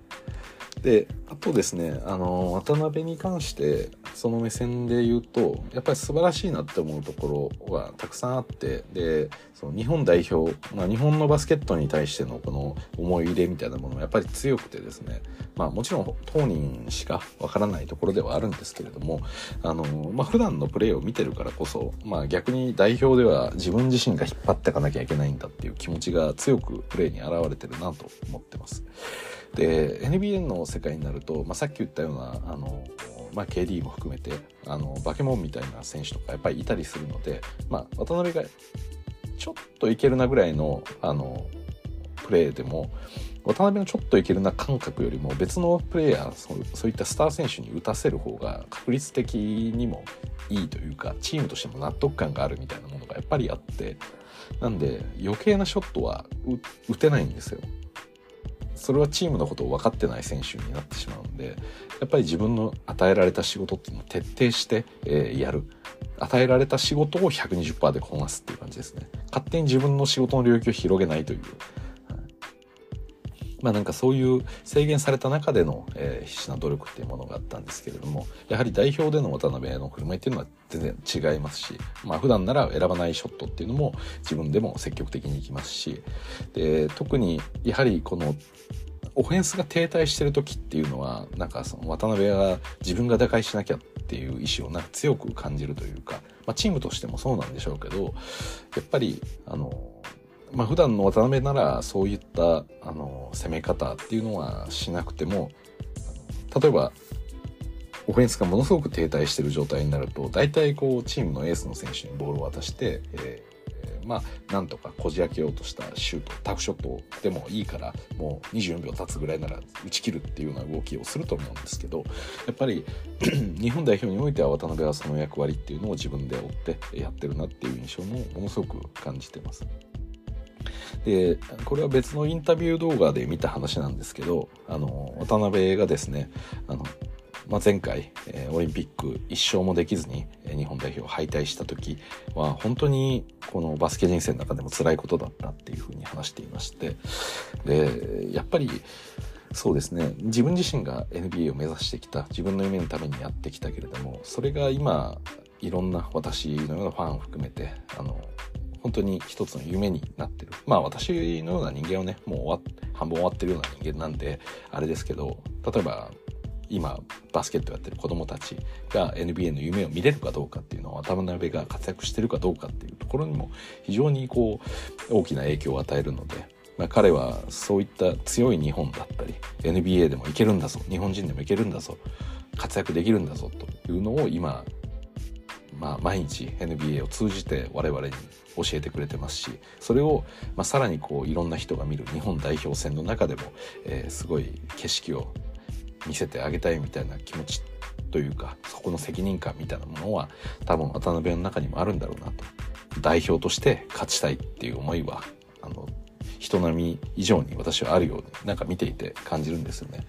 であとですねあの渡辺に関してその目線で言うとやっぱり素晴らしいなって思うところはたくさんあってでその日本代表、まあ、日本のバスケットに対してのこの思い入れみたいなものもやっぱり強くてですねまあもちろん当人しかわからないところではあるんですけれどもあの、まあ、普段のプレーを見てるからこそ、まあ、逆に代表では自分自身が引っ張っていかなきゃいけないんだっていう気持ちが強くプレーに現れてるなと思ってます。で NBA の世界になると、まあ、さっき言ったようなあの、まあ、KD も含めてあのバケモンみたいな選手とかやっぱりいたりするので、まあ、渡辺がちょっといけるなぐらいのあのプレーでも渡辺のちょっといけるな感覚よりも別のプレーヤーそうそういったスター選手に打たせる方が確率的にもいいというかチームとしても納得感があるみたいなものがやっぱりあってなんで余計なショットは打てないんですよ。それはチームのことを分かってない選手になってしまうんでやっぱり自分の与えられた仕事っていうのを徹底して、えー、やる。与えられた仕事を120%でこなすっていう感じですね。勝手に自分の仕事の領域を広げないという。まあなんかそういう制限された中での、えー、必死な努力っていうものがあったんですけれどもやはり代表での渡辺の振る舞いっていうのは全然違いますしまあ普段なら選ばないショットっていうのも自分でも積極的にいきますしで特にやはりこのオフェンスが停滞してる時っていうのはなんかその渡辺が自分が打開しなきゃっていう意思をなんか強く感じるというか、まあ、チームとしてもそうなんでしょうけどやっぱりあのまあ普段の渡辺ならそういったあの攻め方っていうのはしなくても例えばオフェンスがものすごく停滞してる状態になると大体こうチームのエースの選手にボールを渡して、えー、まあなんとかこじ開けようとしたシュートタフショットでもいいからもう24秒経つぐらいなら打ち切るっていうような動きをすると思うんですけどやっぱり 日本代表においては渡辺はその役割っていうのを自分で追ってやってるなっていう印象もものすごく感じてます。でこれは別のインタビュー動画で見た話なんですけどあの渡辺がですねあのまあ、前回、えー、オリンピック1勝もできずに、日本代表敗退した時は本当にこのバスケ人生の中でも辛いことだったっていうふうに話していましてでやっぱりそうですね自分自身が NBA を目指してきた自分の夢のためにやってきたけれどもそれが今いろんな私のようなファンを含めてあの本当に一つの夢になってる。まあ私のような人間はねもう終わ半分終わってるような人間なんであれですけど例えば今バスケットやってる子供たちが NBA の夢を見れるかどうかっていうのは渡辺が活躍してるかどうかっていうところにも非常にこう大きな影響を与えるのでまあ、彼はそういった強い日本だったり NBA でもいけるんだぞ日本人でもいけるんだぞ活躍できるんだぞというのを今、まあ、毎日 NBA を通じて我々に教えてくれてますしそれを、まあ、さらにこういろんな人が見る日本代表戦の中でも、えー、すごい景色を見せてあげたいみたいな気持ちというかそこの責任感みたいなものは多分渡辺の中にもあるんだろうなと代表として勝ちたいっていう思いはあの人並み以上に私はあるようになんか見ていて感じるんですよね。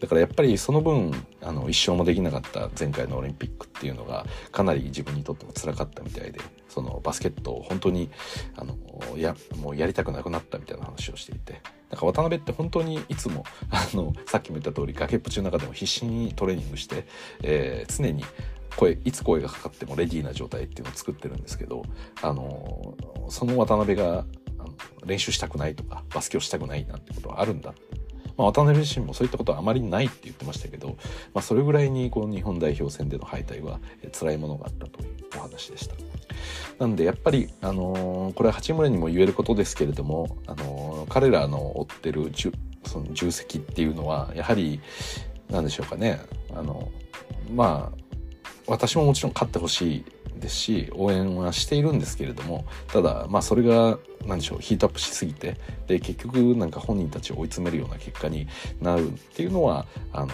だからやっぱりその分あの一生もできなかった前回のオリンピックっていうのがかなり自分にとっても辛かったみたいでそのバスケットを本当にあのやもうやりたくなくなったみたいな話をしていて。なんか渡辺って本当にいつも あのさっきも言った通り崖っぷちの中でも必死にトレーニングして、えー、常に声いつ声がかかってもレディーな状態っていうのを作ってるんですけどあのその渡辺が練習したくないとかバスケをしたくないなんてことはあるんだまあ、渡辺自身もそういったことはあまりないって言ってましたけど、まあ、それぐらいにこの日本代表戦での敗退は辛いものがあったというお話でした。なんでやっぱり、あのー、これは八村にも言えることですけれども、あのー、彼らの追ってるその重責っていうのはやはり何でしょうかねあのまあ私ももちろん勝ってほしいですし応援はしているんですけれどもただまあそれが何でしょうヒートアップしすぎてで結局なんか本人たちを追い詰めるような結果になるっていうのはあの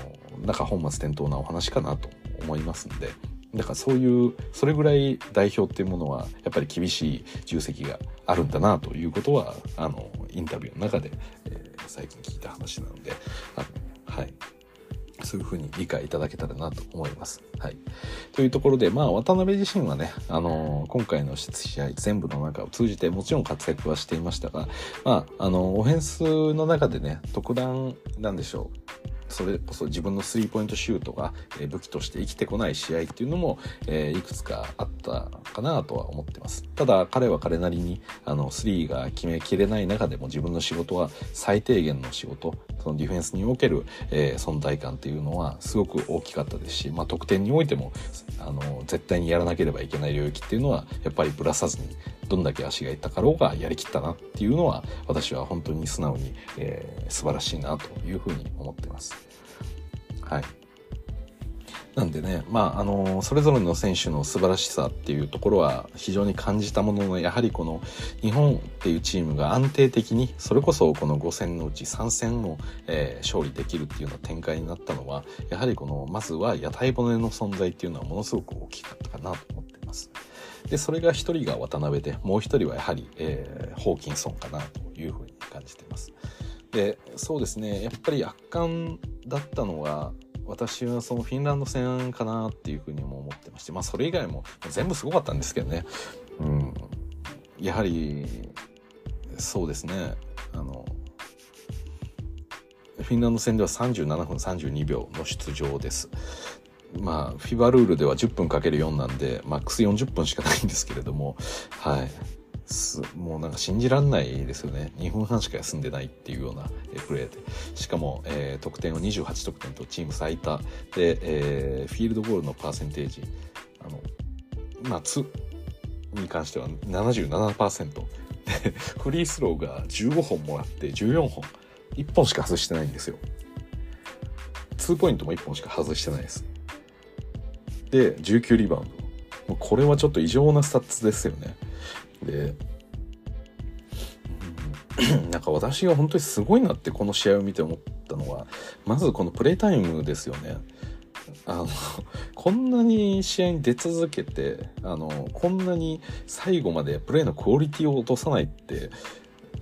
なんか本末転倒なお話かなと思いますんで。だからそういうそれぐらい代表っていうものはやっぱり厳しい重責があるんだなということはあのインタビューの中で、えー、最近聞いた話なのであのはいそういうふうに理解いただけたらなと思います。はい。というところで、まあ、渡辺自身はね、あのー、今回の試合全部の中を通じてもちろん活躍はしていましたが、まあ、あのー、オフェンスの中でね、特段、なんでしょう。それこそ自分のスリーポイントシュートが武器として生きてこない試合っていうのも、えー、いくつかあったかなとは思ってます。ただ彼は彼なりにあのスリーが決めきれない中でも自分の仕事は最低限の仕事そのディフェンスにおける、えー、存在感っていうのはすごく大きかったですし、まあ、得点においてもあの絶対にやらなければいけない領域っていうのはやっぱりぶらさずにどんだけ足がいったかろうがやりきったなっていうのは私は本当に素直に、えー、素晴らしいなというふうに思ってます。はい。なんでね、まあ、あの、それぞれの選手の素晴らしさっていうところは非常に感じたものの、やはりこの日本っていうチームが安定的に、それこそこの5戦のうち3戦を、えー、勝利できるっていうような展開になったのは、やはりこの、まずは屋台骨の存在っていうのはものすごく大きかったかなと思っています。で、それが一人が渡辺で、もう一人はやはり、えー、ホーキンソンかなというふうに感じています。で、そうですね、やっぱり圧巻だったのは、私はそのフィンランド戦かなっていうふうにも思ってまして、まあそれ以外も全部すごかったんですけどね。うん。やはり、そうですね、あの、フィンランド戦では37分32秒の出場です。まあ、フィバルールでは10分かける4なんで、マックス40分しかないんですけれども、はい。すもうなんか信じらんないですよね。2分半しか休んでないっていうようなプレーで。しかも、えー、得点を28得点とチーム最多で、えー、フィールドゴールのパーセンテージ、あの、まあ、つに関しては77%。で、フリースローが15本もらって14本。1本しか外してないんですよ。2ポイントも1本しか外してないです。で、19リバウンド。これはちょっと異常なスタッツですよね。で、なんか私が本当にすごいなってこの試合を見て思ったのは、まずこのプレイタイムですよね。あの、こんなに試合に出続けて、あの、こんなに最後までプレイのクオリティを落とさないって、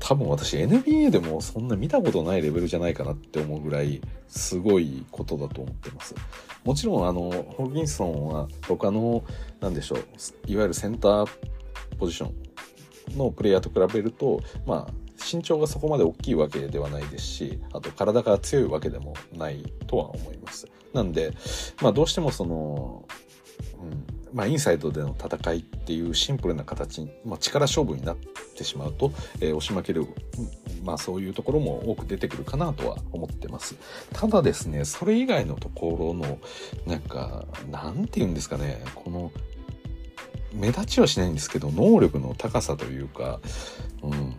多分私 NBA でもそんな見たことないレベルじゃないかなって思うぐらいすごいことだと思ってます。もちろんあのホーキンソンは他の何でしょういわゆるセンターポジションのプレイヤーと比べるとまあ身長がそこまで大きいわけではないですしあと体が強いわけでもないとは思います。なんで、まあ、どうしてもその、うんまあ、インサイドでの戦いっていうシンプルな形、まあ、力勝負になっててしまうと、えー、押し負ける、まあ、そういうところも多く出てくるかなとは思ってます。ただですね、それ以外のところの、なんか、なんて言うんですかね、この、目立ちはしないんですけど、能力の高さというか、うん、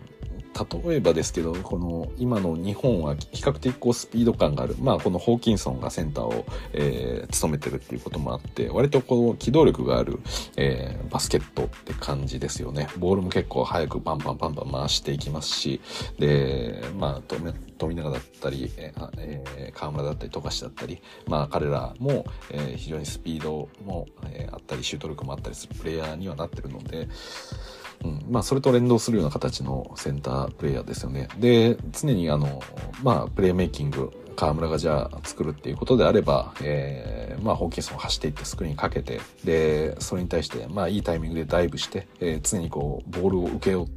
例えばですけど、この今の日本は比較的こうスピード感がある。まあこのホーキンソンがセンターを、えー、務めてるっていうこともあって、割とこの機動力がある、えー、バスケットって感じですよね。ボールも結構早くパンパンパンパン回していきますし、で、まあ富永だったり、えー、河村だったり富樫だったり、まあ彼らも、えー、非常にスピードも、えー、あったり、シュート力もあったりするプレイヤーにはなってるので、うん、まあそれと連動するような形のセンタープレイヤーですよね。で、常にあの、まあプレイメイキング、河村がじゃあ作るっていうことであれば、えー、まあホーキンソン走っていってスクリーンかけて、で、それに対して、まあいいタイミングでダイブして、えー、常にこう、ボールを受けようっ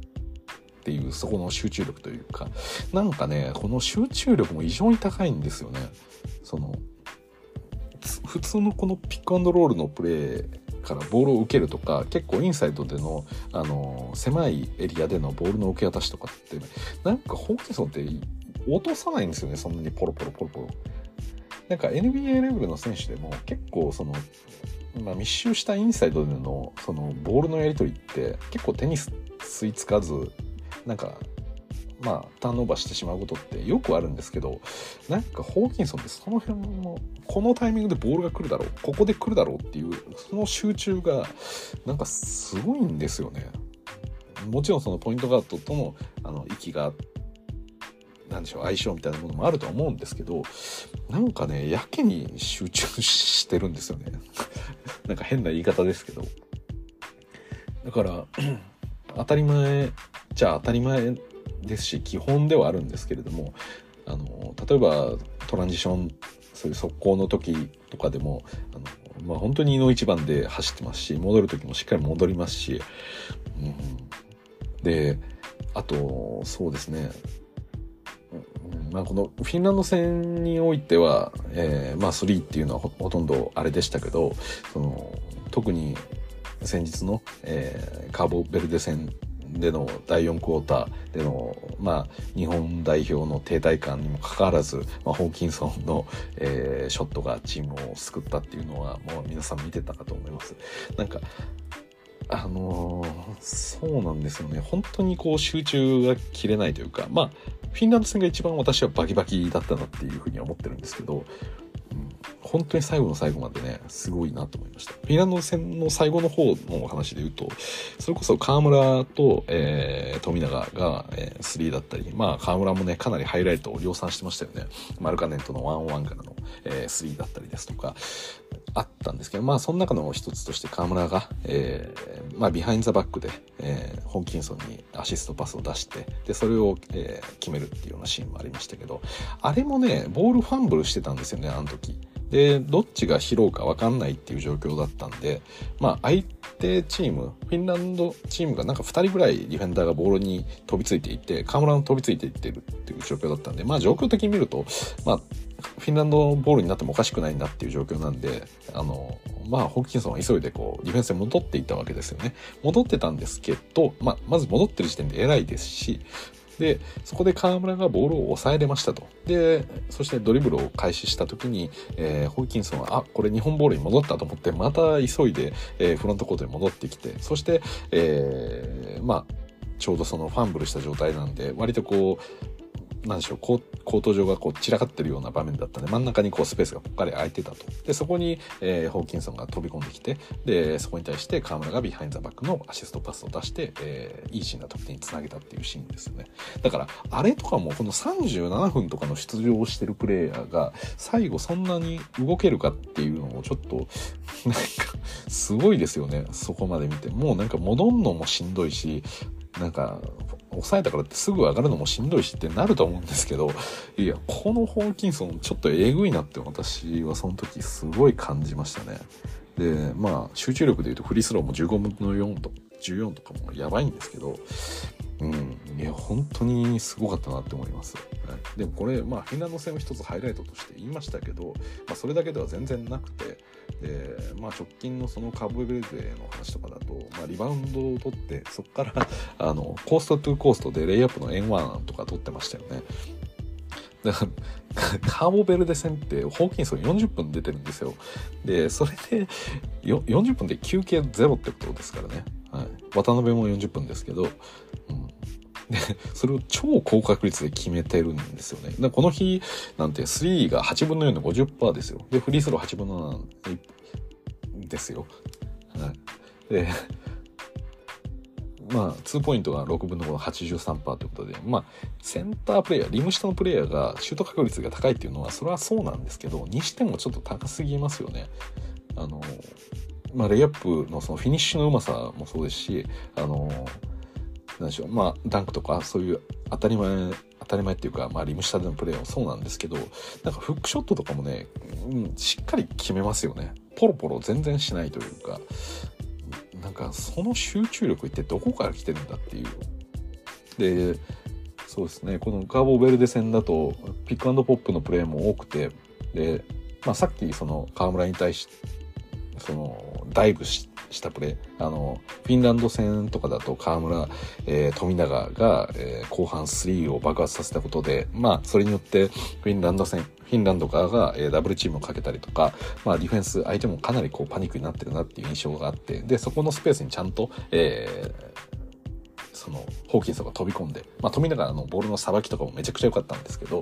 ていう、そこの集中力というか、なんかね、この集中力も異常に高いんですよね。その、普通のこのピックアンドロールのプレーからボールを受けるとか結構インサイドでの、あの狭いエリアでのボールの受け渡しとかって、なんかホーキンソンって落とさないんですよねそんなにポロポロポロポロ。なんか NBA レベルの選手でも結構その、まあ、密集したインサイドでのそのボールのやり取りって結構手に吸い付かずなんかまあ、ターンオーバーしてしまうことってよくあるんですけど、なんかホーキンソンってその辺の、このタイミングでボールが来るだろう、ここで来るだろうっていう、その集中が、なんかすごいんですよね。もちろんそのポイントガードとの、あの、息が、なんでしょう、相性みたいなものもあるとは思うんですけど、なんかね、やけに集中してるんですよね。なんか変な言い方ですけど。だから、当たり前じゃあ当たり前ですし基本ではあるんですけれどもあの例えばトランジションそういう速攻の時とかでもあの、まあ、本当に井の一番で走ってますし戻る時もしっかり戻りますし、うん、であとそうですね。まあ、このフィンランド戦においては、えー、まあ3っていうのはほとんどあれでしたけどその特に先日の、えー、カーボベルデ戦での第4クォーターでの、まあ、日本代表の停滞感にもかかわらず、まあ、ホーキンソンの、えー、ショットがチームを救ったっていうのは、もう皆さん見てたかと思います。なんか、あのー、そうなんですよね。本当にこう集中が切れないというか、まあ、フィンランド戦が一番私はバキバキだったなっていうふうには思ってるんですけど、本当に最後の最後までね、すごいなと思いました。フィンランド戦の最後の方の話で言うと、それこそ河村と、えー、富永が、えー、3だったり、まあ河村もね、かなりハイライトを量産してましたよね。マルカネンとのワンオンワンからの、えー、3だったりですとか、あったんですけど、まあその中の一つとして河村が、えー、まあビハインザバックで、えー、ホーキンソンにアシストパスを出して、で、それを、えー、決めるっていうようなシーンもありましたけど、あれもね、ボールファンブルしてたんですよね、あの時。で、どっちが拾うか分かんないっていう状況だったんで、まあ相手チーム、フィンランドチームがなんか2人ぐらいディフェンダーがボールに飛びついていって、河村の飛びついていってるっていう状況だったんで、まあ状況的に見ると、まあフィンランドボールになってもおかしくないなっていう状況なんで、あの、まあ、ホーキンソンは急いでこう、ディフェンスに戻っていったわけですよね。戻ってたんですけど、まあ、まず戻ってる時点で偉いですし、で、そこで河村がボールを抑えれましたと。で、そしてドリブルを開始した時に、えー、ホーキンソンは、あ、これ日本ボールに戻ったと思って、また急いで、えー、フロントコートに戻ってきて、そして、えー、まあ、ちょうどそのファンブルした状態なんで、割とこう、なんでしょう、コート上がこう散らかってるような場面だったんで、真ん中にこうスペースがぽっかり空いてたと。で、そこに、えー、ホーキンソンが飛び込んできて、で、そこに対して河村がビハインザバックのアシストパスを出して、えー、いいシーンな得点につなげたっていうシーンですよね。だから、あれとかもこの37分とかの出場をしてるプレイヤーが、最後そんなに動けるかっていうのをちょっと、なんか、すごいですよね。そこまで見て。もうなんか戻んのもしんどいし、なんか、抑えたからってすぐ上がるのもしんどいしってなると思うんですけど、いや、このホーキンソンちょっとえぐいなって私はその時すごい感じましたね。で、まあ、集中力で言うとフリースローも15分の4と、14とかもやばいんですけど、うん、いや、本当にすごかったなって思います。はい、でもこれ、まあ、フィンランド戦を一つハイライトとして言いましたけど、まあ、それだけでは全然なくて、で、まあ、直近のそのカーブベルデの話とかだと、まあ、リバウンドを取って、そこから あの、コーストトゥーコーストでレイアップの N1 とか取ってましたよね。だから、カーボベルデ戦ってホーキンソン40分出てるんですよ。で、それで40分で休憩ゼロってことですからね。渡辺も40分ですけど、うん、で、それを超高確率で決めてるんですよね。だこの日なんて3が8分の4の50%ですよ。で、フリースロー8分の7ですよ。はい。で、まあ、2ポイントが6分の5の83%ということで、まあ、センタープレイヤー、リム下のプレイヤーがシュート確率が高いっていうのは、それはそうなんですけど、にしてもちょっと高すぎますよね。あの、まあ、レイアップのそのフィニッシュのうまさもそうですし、あの、なんでしょう、まあ、ダンクとか、そういう当たり前、当たり前っていうか、まあ、リム下でのプレーはそうなんですけど、なんかフックショットとかもね、うん、しっかり決めますよね。ポロポロ全然しないというか、なんかその集中力ってどこから来てるんだっていう。で、そうですね、このカーボベルデ戦だと、ピックアンドポップのプレーも多くて、で、まあ、さっきその河村に対してそのダイブしたプレーあのフィンランド戦とかだと河村、えー、富永が、えー、後半3を爆発させたことでまあそれによってフィンランド戦フィンランド側が、えー、ダブルチームをかけたりとか、まあ、ディフェンス相手もかなりこうパニックになってるなっていう印象があってでそこのスペースにちゃんと、えー、そのホーキンソンが飛び込んで、まあ、富永のボールのさばきとかもめちゃくちゃ良かったんですけど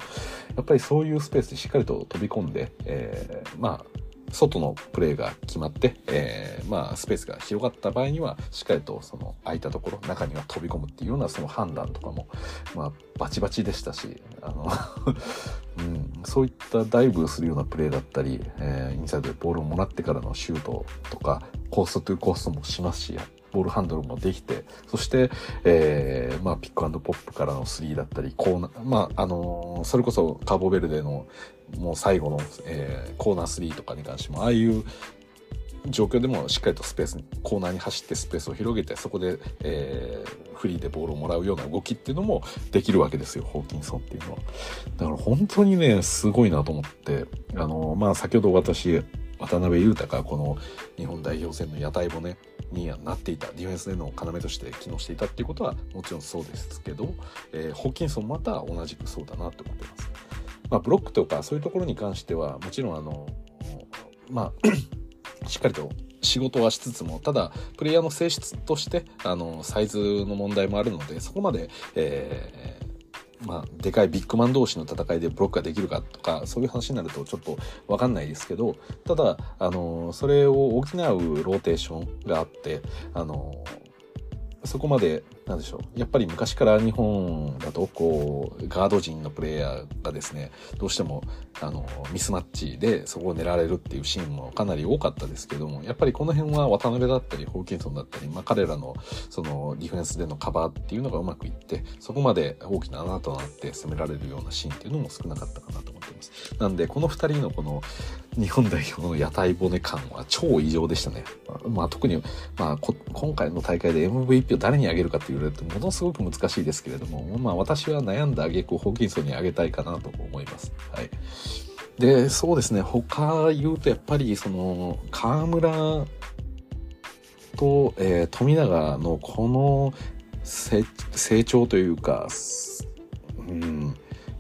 やっぱりそういうスペースにしっかりと飛び込んで、えー、まあ外のプレーが決まって、えー、まあ、スペースが広がった場合には、しっかりとその空いたところ、中には飛び込むっていうようなその判断とかも、まあ、バチバチでしたし、あの うん、そういったダイブするようなプレーだったり、えー、インサイドでボールをもらってからのシュートとか、コーストトゥコーストもしますし、ボールハンドルもできて、そして、えー、まあ、ピックアンドポップからの3だったり、コーナー、まあ、あのー、それこそカーボベルデの、もう最後の、えー、コーナー3とかに関しても、ああいう状況でもしっかりとスペースに、コーナーに走ってスペースを広げて、そこで、えー、フリーでボールをもらうような動きっていうのもできるわけですよ、ホーキンソンっていうのは。だから本当にね、すごいなと思って、あの、まあ、先ほど私、渡辺裕太がこの日本代表戦の屋台骨になっていたディフェンスでの要として機能していたっていうことはもちろんそうですけど、えー、ホーキンソンまた同じくそうだなって思ってます。まあ、ブロックとかそういうところに関してはもちろんあのまあ しっかりと仕事はしつつもただプレイヤーの性質としてあのサイズの問題もあるのでそこまで、えー、まあ、でかいビッグマン同士の戦いでブロックができるかとかそういう話になるとちょっと分かんないですけどただあのそれを補うローテーションがあってあのそこまでなんでしょう。やっぱり昔から日本だと、こう、ガード陣のプレイヤーがですね、どうしても、あの、ミスマッチでそこを狙われるっていうシーンもかなり多かったですけども、やっぱりこの辺は渡辺だったり、ホーキンソンだったり、まあ彼らの、その、ディフェンスでのカバーっていうのがうまくいって、そこまで大きな穴となって攻められるようなシーンっていうのも少なかったかなと思っています。なんで、この二人のこの、日本代表の屋台骨感は超異常でしたね。まあ、特に、まあ、今回の大会で MVP を誰にあげるかって言われるとものすごく難しいですけれども、まあ、私は悩んだ挙句ホーキンソンにあげたいかなと思います。はい。で、そうですね、他言うとやっぱり、その、河村と、えー、富永のこの成長というか、うん、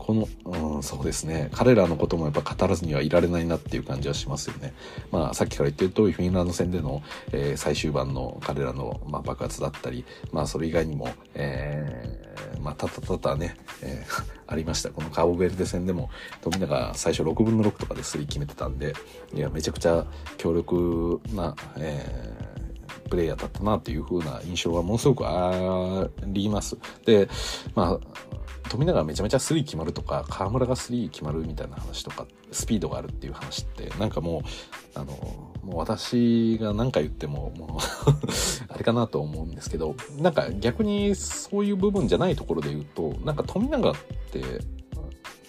この、うん、そうですね。彼らのこともやっぱ語らずにはいられないなっていう感じはしますよね。まあ、さっきから言ってる通り、フィンランド戦での、えー、最終盤の彼らの、まあ、爆発だったり、まあ、それ以外にも、えー、まあ、たたたたね、えー、ありました。このカーボベルデ戦でも、富永最初6分の6とかで3決めてたんで、いや、めちゃくちゃ強力な、えー、プレイヤーだったなっていう風な印象はものすごくあります。で、まあ、富永がめちゃめちゃ3決まるとか河村が3決まるみたいな話とかスピードがあるっていう話ってなんかもうあのもう私が何か言ってももう あれかなと思うんですけどなんか逆にそういう部分じゃないところで言うとなんか富永って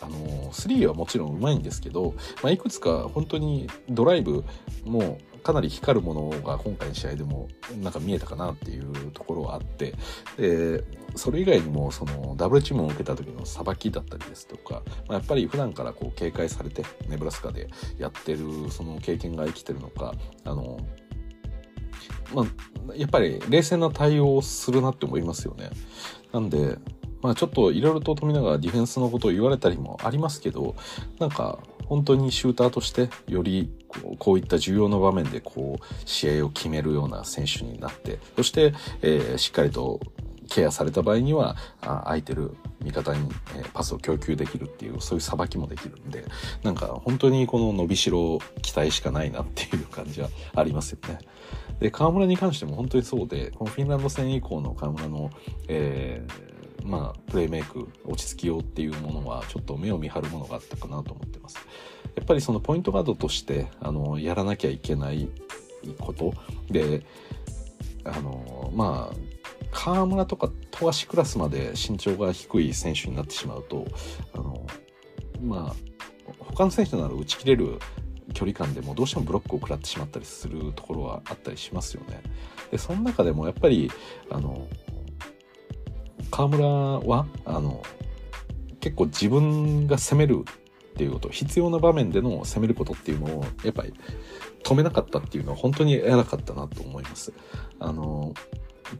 あの3はもちろんうまいんですけど、まあ、いくつか本当にドライブもかなり光るものが今回の試合でもなんか見えたかなっていうところはあってでそれ以外にもそのダブルチームを受けた時のさばきだったりですとか、まあ、やっぱり普段からこう警戒されてネブラスカでやってるその経験が生きてるのかあのまあ、やっぱり冷静な対応をするなって思いますよね。なんで、まあちょっといろいろと富永はディフェンスのことを言われたりもありますけど、なんか本当にシューターとしてよりこうこういった重要な場面でこう試合を決めるような選手になってそして、えー、しっかりとケアされた場合にはあ空いてる味方に、え、パスを供給できるっていうそういうさばきもできるんでなんか本当にこの伸びしろ期待しかないなっていう感じはありますよね。で河村に関しても本当にそうでこのフィンランド戦以降の河村の、えーまあ、プレイメイク落ち着きようっていうものはちょっと目を見張るものがあったかなと思ってます。やっぱりそのポイントガードとしてあのやらなきゃいけないことであのまあ河村とか富樫クラスまで身長が低い選手になってしまうとあのまあ他の選手なら打ち切れる距離感でもどうしてもブロックを食らってしまったりするところはあったりしますよね。でその中でもやっぱりあの河村はあの結構自分が攻めるっていうこと必要な場面での攻めることっていうのをやっぱり止めなかったっていうのは本当に偉かったなと思います。あの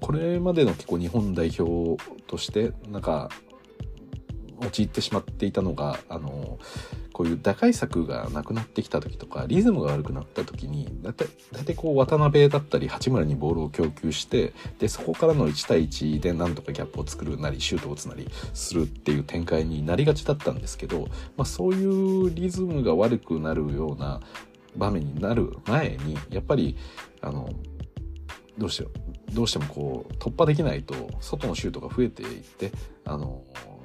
これまでの結構日本代表としてなんか陥ってしまっていたのがあのこういう打開策がなくなってきた時とかリズムが悪くなった時にだいい大体こう渡辺だったり八村にボールを供給してでそこからの1対1でなんとかギャップを作るなりシュートを打つなりするっていう展開になりがちだったんですけど、まあ、そういうリズムが悪くなるような場面になる前にやっぱりあのどうしてどうしてもこう突破できないと外のシュートが増えていってあの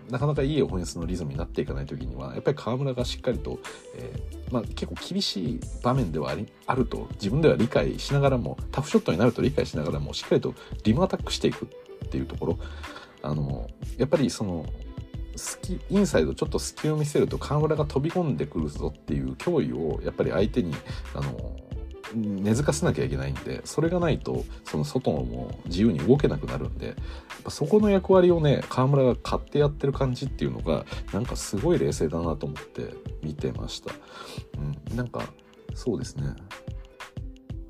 なかなかいいオフェンスのリズムになっていかない時にはやっぱり河村がしっかりと、えー、まあ、結構厳しい場面ではありあると自分では理解しながらもタフショットになると理解しながらもしっかりとリムアタックしていくっていうところ。あのやっぱりその隙インサイドちょっと隙を見せると河村が飛び込んでくるぞっていう脅威をやっぱり相手にあの根付かせなきゃいけないんでそれがないとその外のも自由に動けなくなるんでやっぱそこの役割をね河村が買ってやってる感じっていうのがなんかすごい冷静だなと思って見てました。うん、なんかそうですね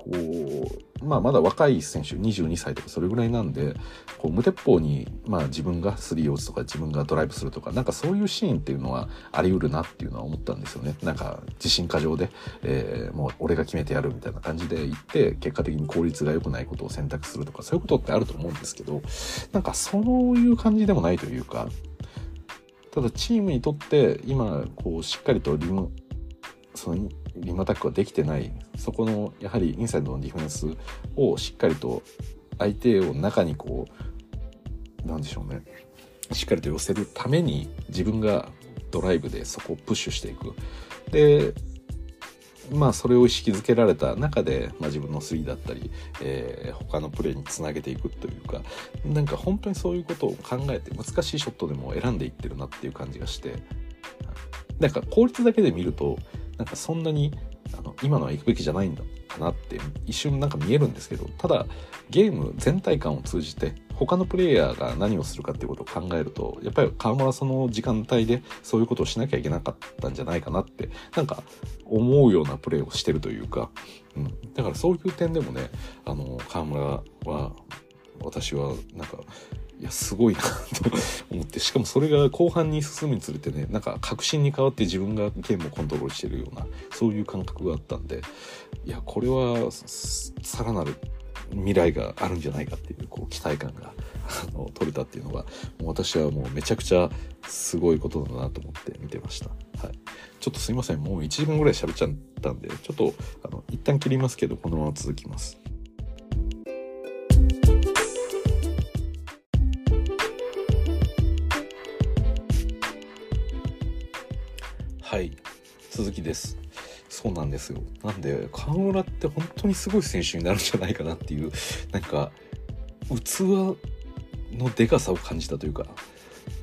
こう、まあ、まだ若い選手22歳とかそれぐらいなんでこう無鉄砲に、まあ、自分がスリーを打つとか自分がドライブするとかなんかそういうシーンっていうのはあり得るなっていうのは思ったんですよね。なんか自信過剰で、えー、もう俺が決めてやるみたいな感じで言って結果的に効率が良くないことを選択するとかそういうことってあると思うんですけどなんかそういう感じでもないというかただチームにとって今こうしっかりとリムそのリムアタックができてない。そこのやはりインサイドのディフェンスをしっかりと相手を中にこうなんでしょうね。しっかりと寄せるために自分がドライブでそこをプッシュしていく。でまあそれを意識づけられた中で、まあ、自分の3だったり、えー、他のプレーにつなげていくというかなんか本当にそういうことを考えて難しいショットでも選んでいってるなっていう感じがして。なんか効率だけで見るとなんかそんなにあの今のは行くべきじゃないんだかなって一瞬なんか見えるんですけどただゲーム全体感を通じて他のプレイヤーが何をするかっていうことを考えるとやっぱり川村その時間帯でそういうことをしなきゃいけなかったんじゃないかなってなんか思うようなプレーをしてるというか、うん、だからそういう点でもねあの川村は私はなんかいやすごいなと思ってしかもそれが後半に進むにつれてねなんか確信に変わって自分がゲームをコントロールしてるようなそういう感覚があったんでいやこれはさらなる未来があるんじゃないかっていうこう期待感が あの取れたっていうのが私はもうめちゃくちゃすごいことだなと思って見てました。はい、ちょっとすいませんもう1時間ぐらい喋っちゃったんでちょっとあの一旦切りますけどこのまま続きます。鈴木ですそうなんですよなんで河村って本当にすごい選手になるんじゃないかなっていうなんか器のでかさを感じたというか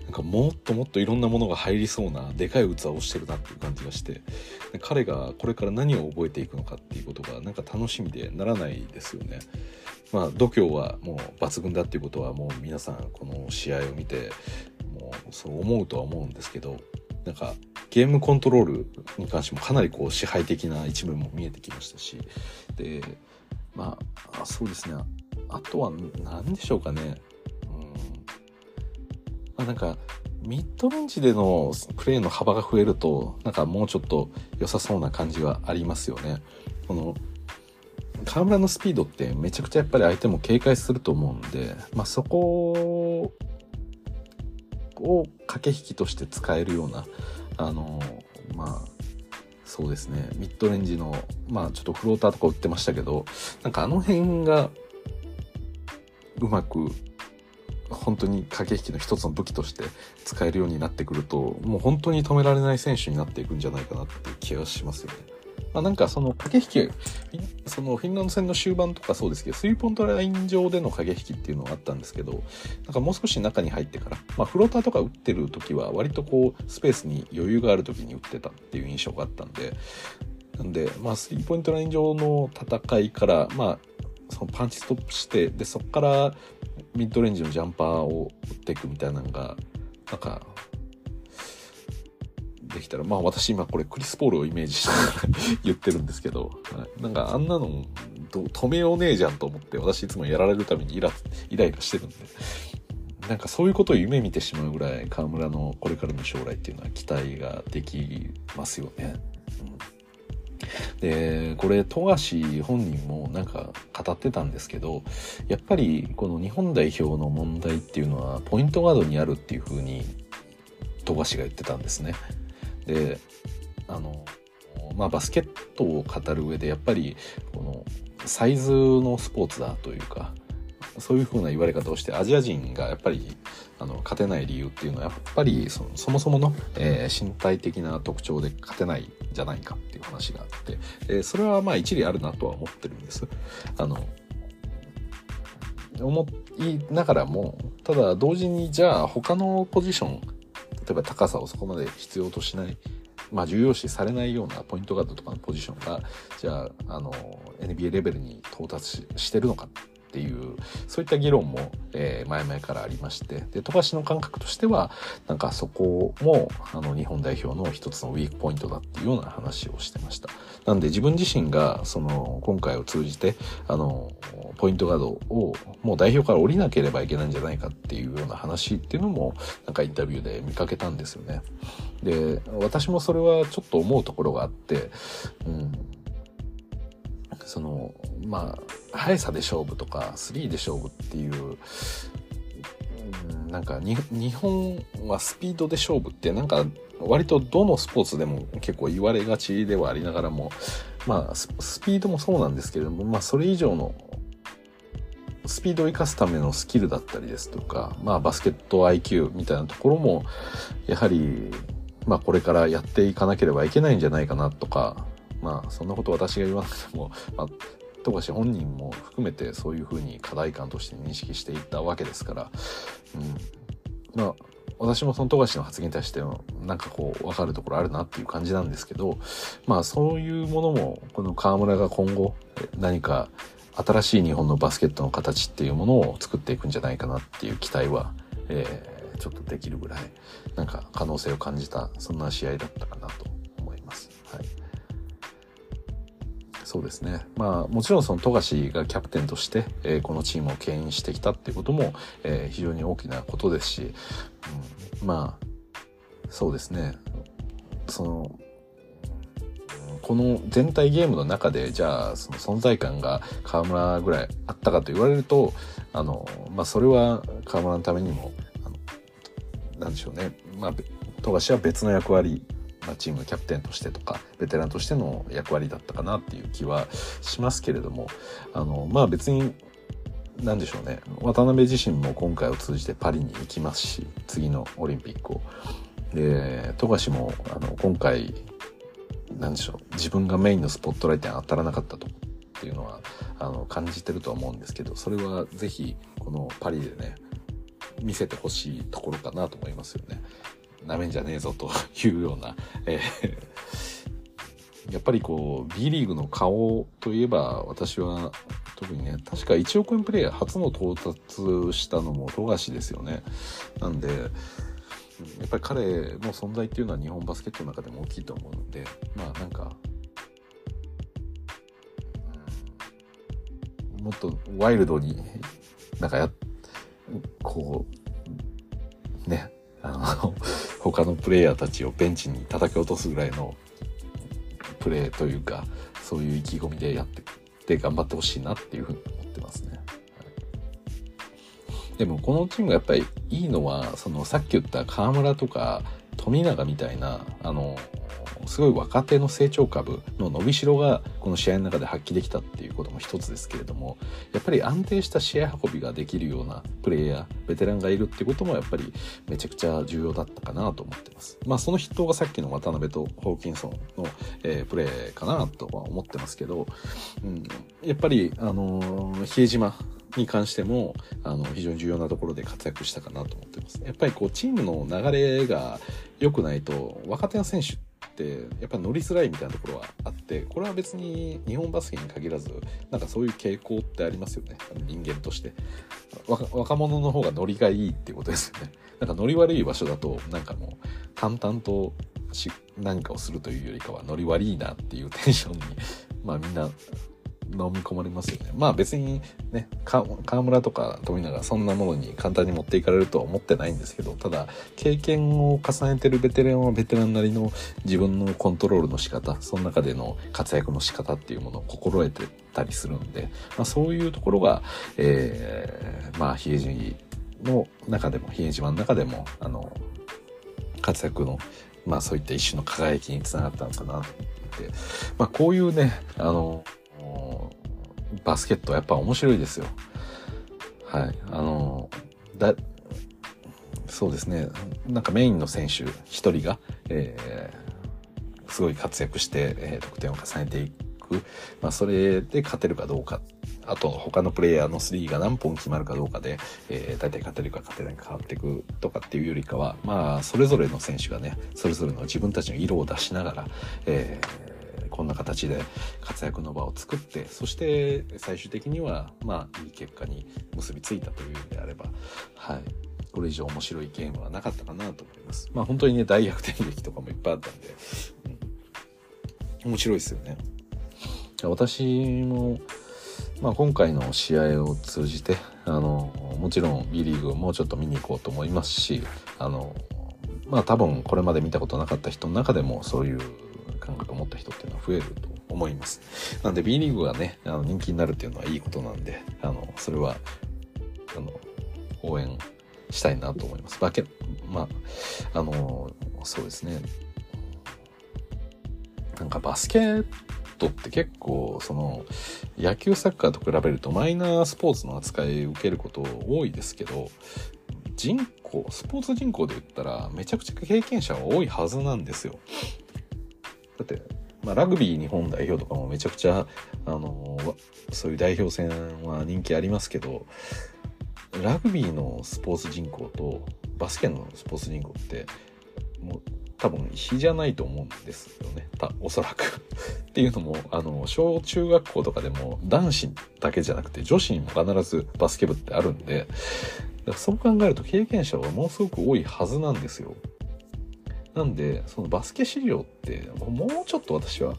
なんかもっともっといろんなものが入りそうなでかい器をしてるなっていう感じがして彼がこれから何を覚えていくのかっていうことがなんか楽しみでならないですよね。まあ度胸はもう抜群だっていうことはもう皆さんこの試合を見てもうそう思うとは思うんですけどなんかゲームコントロールに関してもかなりこう支配的な一面も見えてきましたし。でまあそうですね。あとは何でしょうかね。うん。まあ、なんかミッドレンジでのプレーの幅が増えるとなんかもうちょっと良さそうな感じはありますよね。この河村のスピードってめちゃくちゃやっぱり相手も警戒すると思うんで、まあ、そこを駆け引きとして使えるようなあのまあそうですねミッドレンジのまあちょっとフローターとか売ってましたけどなんかあの辺がうまく本当に駆け引きの一つの武器として使えるようになってくるともう本当に止められない選手になっていくんじゃないかなっていう気がしますよね。まあ、なんかその駆け引きそのフィンランド戦の終盤とかそうですけどスリーポイントライン上での駆け引きっていうのはあったんですけどなんかもう少し中に入ってから、まあ、フローターとか打ってる時は割とこうスペースに余裕がある時に打ってたっていう印象があったんでなんで、まあ、スリーポイントライン上の戦いから、まあ、そのパンチストップしてでそこからミッドレンジのジャンパーを打っていくみたいなのがなんかできたらまあ私今これクリス・ポールをイメージして 言ってるんですけど、はい、なんかあんなの止めようねえじゃんと思って私いつもやられるためにイライライラしてるんでなんかそういうことを夢見てしまうぐらい河村のこれからの将来っていうのは期待ができますよね。でこれ富樫本人もなんか語ってたんですけどやっぱりこの日本代表の問題っていうのはポイントガードにあるっていうふうに富樫が言ってたんですね。であのまあバスケットを語る上でやっぱりこのサイズのスポーツだというかそういうふうな言われ方をしてアジア人がやっぱりあの勝てない理由っていうのはやっぱりそそもそもの、えー、身体的な特徴で勝てないんじゃないかっていう話があって、えー、それはまあ一理あるなとは思ってるんです。あの思いながらもただ同時にじゃあ他のポジションえば高さをそこまで必要としないまあ、重要視されないようなポイントガードとかのポジションがじゃああの NBA レベルに到達してるのか。っていうそういった議論も、えー、前々からありましてで富樫の感覚としてはなんかそこもあの日本代表の一つのウィークポイントだっていうような話をしてました。なんで自分自身がその今回を通じてあのポイントガードをもう代表から降りなければいけないんじゃないかっていうような話っていうのもなんかインタビューで見かけたんですよね。で私もそれはちょっと思うところがあってうんそのまあ速さで勝負とか3で勝負っていう、うん、なんか日本はスピードで勝負ってなんか割とどのスポーツでも結構言われがちではありながらもまあスピードもそうなんですけれどもまあそれ以上のスピードを生かすためのスキルだったりですとか、まあバスケット IQ みたいなところも、やはり、まあこれからやっていかなければいけないんじゃないかなとか、まあそんなこと私が言わなくても、まあ、富樫本人も含めてそういうふうに課題感として認識していったわけですから、うん、まあ私もその富樫の発言に対してなんかこう分かるところあるなっていう感じなんですけどまあそういうものもこの河村が今後何か新しい日本のバスケットの形っていうものを作っていくんじゃないかなっていう期待は、えー、ちょっとできるぐらいなんか可能性を感じたそんな試合だったかなとそうですね。まあ、もちろんその富樫がキャプテンとして、えー、このチームを牽引してきたっていうことも、えー、非常に大きなことですし、うん、まあ、そうですね。その、この全体ゲームの中で、じゃあ、その存在感が河村ぐらいあったかと言われると、あの、まあ、それは河村のためにも、あの、なんでしょうね。まあ、富樫は別の役割まあ、チームキャプテンとしてとかベテランとしての役割だったかなっていう気はしますけれどもあのまあ別に何でしょうね渡辺自身も今回を通じてパリに行きますし次のオリンピックを。で富樫もあの今回何でしょう自分がメインのスポットライトに当たらなかったとっていうのはあの感じてるとは思うんですけどそれはぜひこのパリでね見せてほしいところかなと思いますよね。なめんじゃねえぞと いうような、えー、やっぱりこう B リーグの顔といえば私は特にね確か1億円プレイヤー初の到達したのも富樫ですよね。なんでやっぱり彼の存在っていうのは日本バスケットの中でも大きいと思うのでまあなんか、もっとワイルドになんかやこうねあの 他のプレイヤーたちをベンチに叩き落とすぐらいのプレーというかそういう意気込みでやってって頑張ってほしいなっていうふうに思ってますね。でもこのチームがやっぱりいいのはそのさっき言った河村とか富永みたいなあのすごい若手の成長株の伸びしろがこの試合の中で発揮できたっていうことも一つですけれどもやっぱり安定した試合運びができるようなプレイヤーベテランがいるっていうこともやっぱりめちゃくちゃ重要だったかなと思ってますまあその筆頭がさっきの渡辺とホーキンソンの、えー、プレーかなとは思ってますけど、うん、やっぱりあのー、比江島に関してもあの非常に重要なところで活躍したかなと思ってます。やっぱりこうチームの流れが良くないと若手の選手ってやっぱ乗りづらいみたいなところはあってこれは別に日本バスケに限らずなんかそういう傾向ってありますよね。人間として。若者の方がノリがいいっていうことですよね。なんかノリ悪い場所だとなんかもう淡々と何かをするというよりかはノリ悪いなっていうテンションにまあみんな飲み込まれますよね。まあ別にね、河村とか富永そんなものに簡単に持っていかれるとは思ってないんですけど、ただ経験を重ねてるベテランはベテランなりの自分のコントロールの仕方、その中での活躍の仕方っていうものを心得てたりするんで、まあそういうところが、えー、まあ比江島の中でも、比江島の中でも、あの、活躍のまあそういった一種の輝きにつながったのかなと思って、まあこういうね、あの、バスケットやっぱ面白いですよ。はい。あの、だ、そうですね。なんかメインの選手一人が、えー、すごい活躍して、えー、得点を重ねていく。まあ、それで勝てるかどうか。あと、他のプレイヤーのスリーが何本決まるかどうかで、えー、大体勝てるか勝てないか変わっていくとかっていうよりかは、まあ、それぞれの選手がね、それぞれの自分たちの色を出しながら、え、こんな形で活躍の場を作ってそして最終的にはまあいい結果に結びついたという意味であればはい。これ以上面白いゲームはなかったかなと思います。まあ本当にね大逆転劇とかもいっぱいあったんで、うん、面白いですよね。私もまあ、今回の試合を通じてあのもちろん B リーグをもうちょっと見に行こうと思いますしあのまあ多分これまで見たことなかった人の中でもそういう感覚を持った人っていうのは増えると思います。なんで B リーグがね、あの人気になるっていうのはいいことなんで、あの、それは、あの、応援したいなと思います。バケ、まあ、あの、そうですね。なんかバスケットって結構、その、野球サッカーと比べるとマイナースポーツの扱いを受けること多いですけど、人口、スポーツ人口で言ったらめちゃくちゃ経験者は多いはずなんですよ。だって、まあ、ラグビー日本代表とかもめちゃくちゃ、あのそういう代表戦は人気ありますけど、ラグビーのスポーツ人口とバスケのスポーツ人口って、もう多分比じゃないと思うんですよね。たおそらく っていうのも、あの、小中学校とかでも男子だけじゃなくて女子にも必ずバスケ部ってあるんで、そう考えると経験者はものすごく多いはずなんですよ。なんで、そのバスケ資料って、もうちょっと私は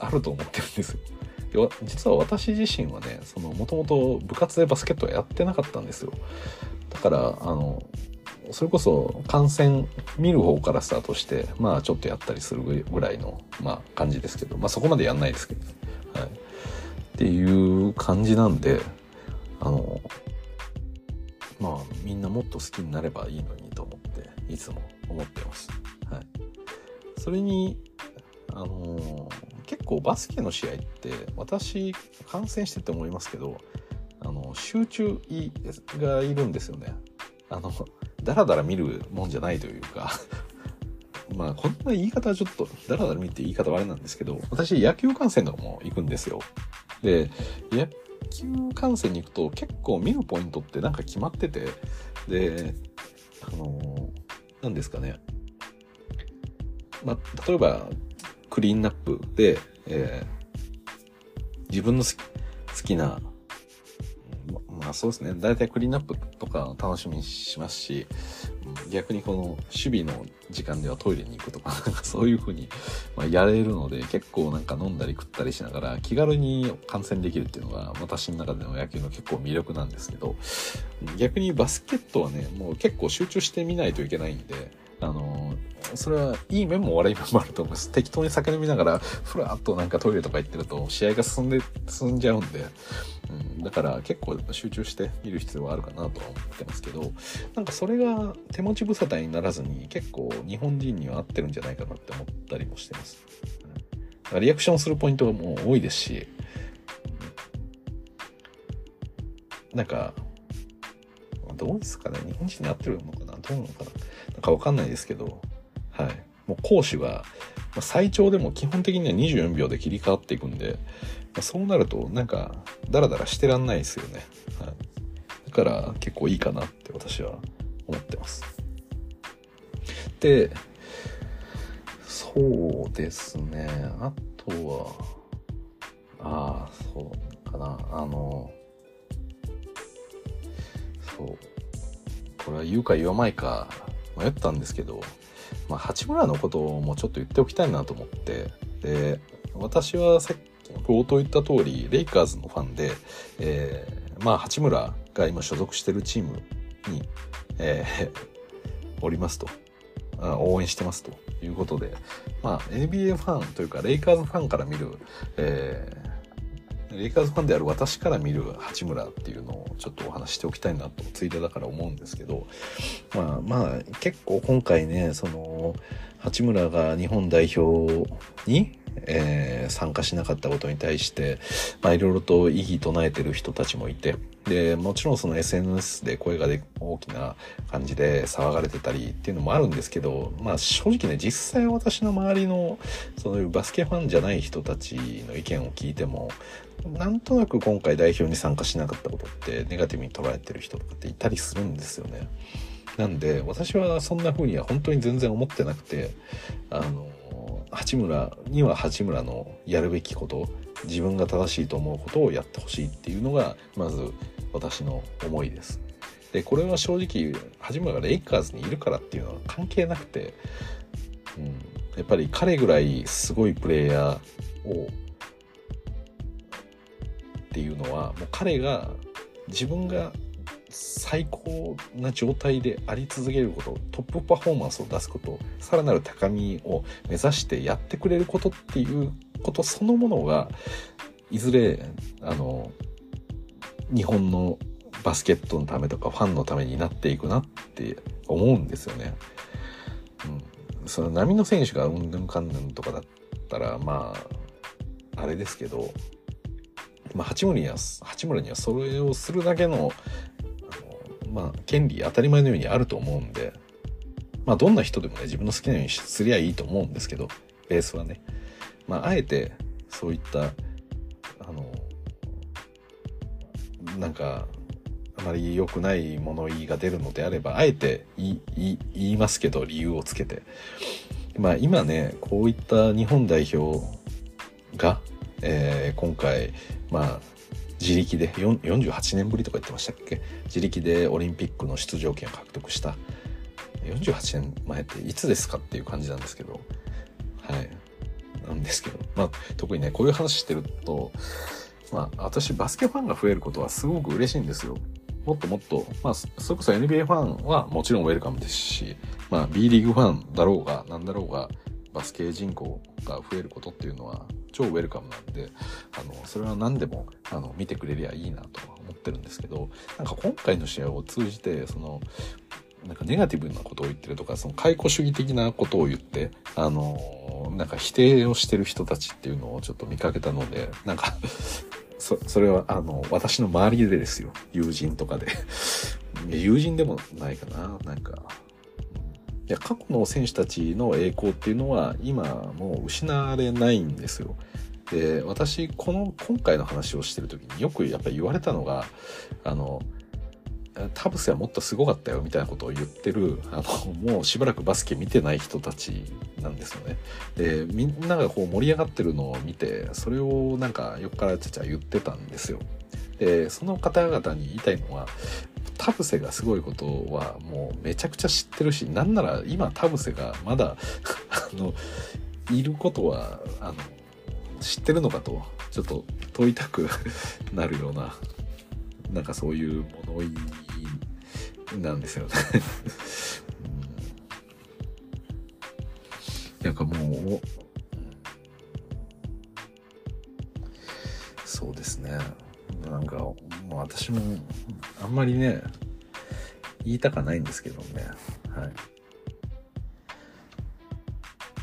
あると思ってるんですよ。実は私自身はね、もともと部活でバスケットはやってなかったんですよ。だから、あの、それこそ観戦見る方からスタートして、まあちょっとやったりするぐらいの、まあ感じですけど、まあそこまでやんないですけど。はい。っていう感じなんで、あの、まあみんなもっと好きになればいいのにと思って、いつも思ってます。はい。それに、あのー、結構バスケの試合って私観戦してて思いますけど、あの、集中がいるんですよね。あの、だらだら見るもんじゃないというか まあ、こんな言い方はちょっと、だらだら見て言い方はあれなんですけど、私野球観戦とかも行くんですよ。で、野球観戦に行くと結構見るポイントってなんか決まってて、で、あの、何ですかね。まあ、例えば、クリーンナップで、えー、自分の好きなまあそうですね。大体クリーンナップとか楽しみにしますし、逆にこの守備の時間ではトイレに行くとか、そういうふうに、まあ、やれるので、結構なんか飲んだり食ったりしながら気軽に観戦できるっていうのが私の中での野球の結構魅力なんですけど、逆にバスケットはね、もう結構集中してみないといけないんで、あのそれはいい面も悪い面もあると思います。適当に酒飲みながら、ふらっとなんかトイレとか行ってると、試合が進んで、進んじゃうんで、うん、だから結構集中して見る必要はあるかなとは思ってますけど、なんかそれが手持ち無沙汰にならずに、結構日本人には合ってるんじゃないかなって思ったりもしてます。うん、リアクションするポイントがもう多いですし、なんか、どうですかね。日本人に合ってるのかな。どうなのかな。なんかわかんないですけど、はい。もう攻守が、ま最長でも基本的には24秒で切り替わっていくんで、まあそうなるとなんかダラダラしてらんないですよね。はい。だから結構いいかなって私は思ってます。で、そうですね。あとは、ああ、そうかな。あの、そう。これは言うか言わないか迷ったんですけど、まあ、八村のこともちょっと言っておきたいなと思ってで私はさっき冒頭言った通りレイカーズのファンで、えー、まあ八村が今所属してるチームに、えー、おりますと。応援してますということで、まあ、NBA ファンというかレイカーズファンから見る、えレイカーズファンである私から見る八村っていうのをちょっとお話しておきたいなとついでだから思うんですけどまあまあ結構今回ねその八村が日本代表にえー、参加しなかったことに対して、まあ、いろいろと異議唱えてる人たちもいて、で、もちろんその SNS で声がで大きな感じで騒がれてたりっていうのもあるんですけど、まあ正直ね、実際私の周りのそういうバスケファンじゃない人たちの意見を聞いても、なんとなく今回代表に参加しなかったことってネガティブに捉えてる人とかっていたりするんですよね。なんで私はそんな風には本当に全然思ってなくて、あの、八村には八村のやるべきこと自分が正しいと思うことをやってほしいっていうのがまず私の思いです。でこれは正直八村がレイカーズにいるからっていうのは関係なくて、うん、やっぱり彼ぐらいすごいプレイヤーをっていうのはもう彼が自分が最高な状態であり続けることトップパフォーマンスを出すことさらなる高みを目指してやってくれることっていうことそのものがいずれあの日本のバスケットのためとかファンのためになっていくなって思うんですよね。うん、その波の選手がうんぬんかんぬんとかだったらまああれですけど、まあ、八村には八村にはそれをするだけのまあ、権利当たり前のようにあると思うんで、まあ、どんな人でもね、自分の好きなようにすりゃいいと思うんですけど、ベースはね。まあ、あえて、そういった、あの、なんか、あまり良くない物言いが出るのであれば、あえて言い言いますけど、理由をつけて。まあ、今ね、こういった日本代表が、えー、今回、まあ、自力で48年ぶりとか言ってましたっけ？自力でオリンピックの出場権を獲得した。48年前っていつですかっていう感じなんですけど。はい。なんですけど。まあ特にねこういう話してるとまあ私バスケファンが増えることはすごく嬉しいんですよ。もっともっと、まあ、それこそ NBA ファンはもちろんウェルカムですし、まあ、B リーグファンだろうが、なんだろうが、バスケ人口が増えることっていうのは超ウェルカムなんであのそれは何でもあの見てくれりゃいいなとは思ってるんですけどなんか今回の試合を通じてそのなんかネガティブなことを言ってるとかその解雇主義的なことを言ってあのなんか否定をしてる人たちっていうのをちょっと見かけたのでなんかそそれはあの私の周りでですよ。友人とかで 友人でもないかな。なんかいや過去の選手たちの栄光っていうのは今もう失われないんですよ。で私この今回の話をしてる時によくやっぱり言われたのがあの田臥はもっとすごかったよみたいなことを言ってるあのもうしばらくバスケ見てない人たちなんですよね。でみんながこう盛り上がってるのを見てそれをなんか横からちゃちゃ言ってたんですよ。でその方々に言いたいのは田臥がすごいことはもうめちゃくちゃ知ってるしなんなら今田臥がまだ あのいることはあの知ってるのかとちょっと問いたく なるようななんかそういう物言いなんですよね。うん、なんかもうそうですね。なんかもう私もあんまりね言いたかないんですけどね。はい。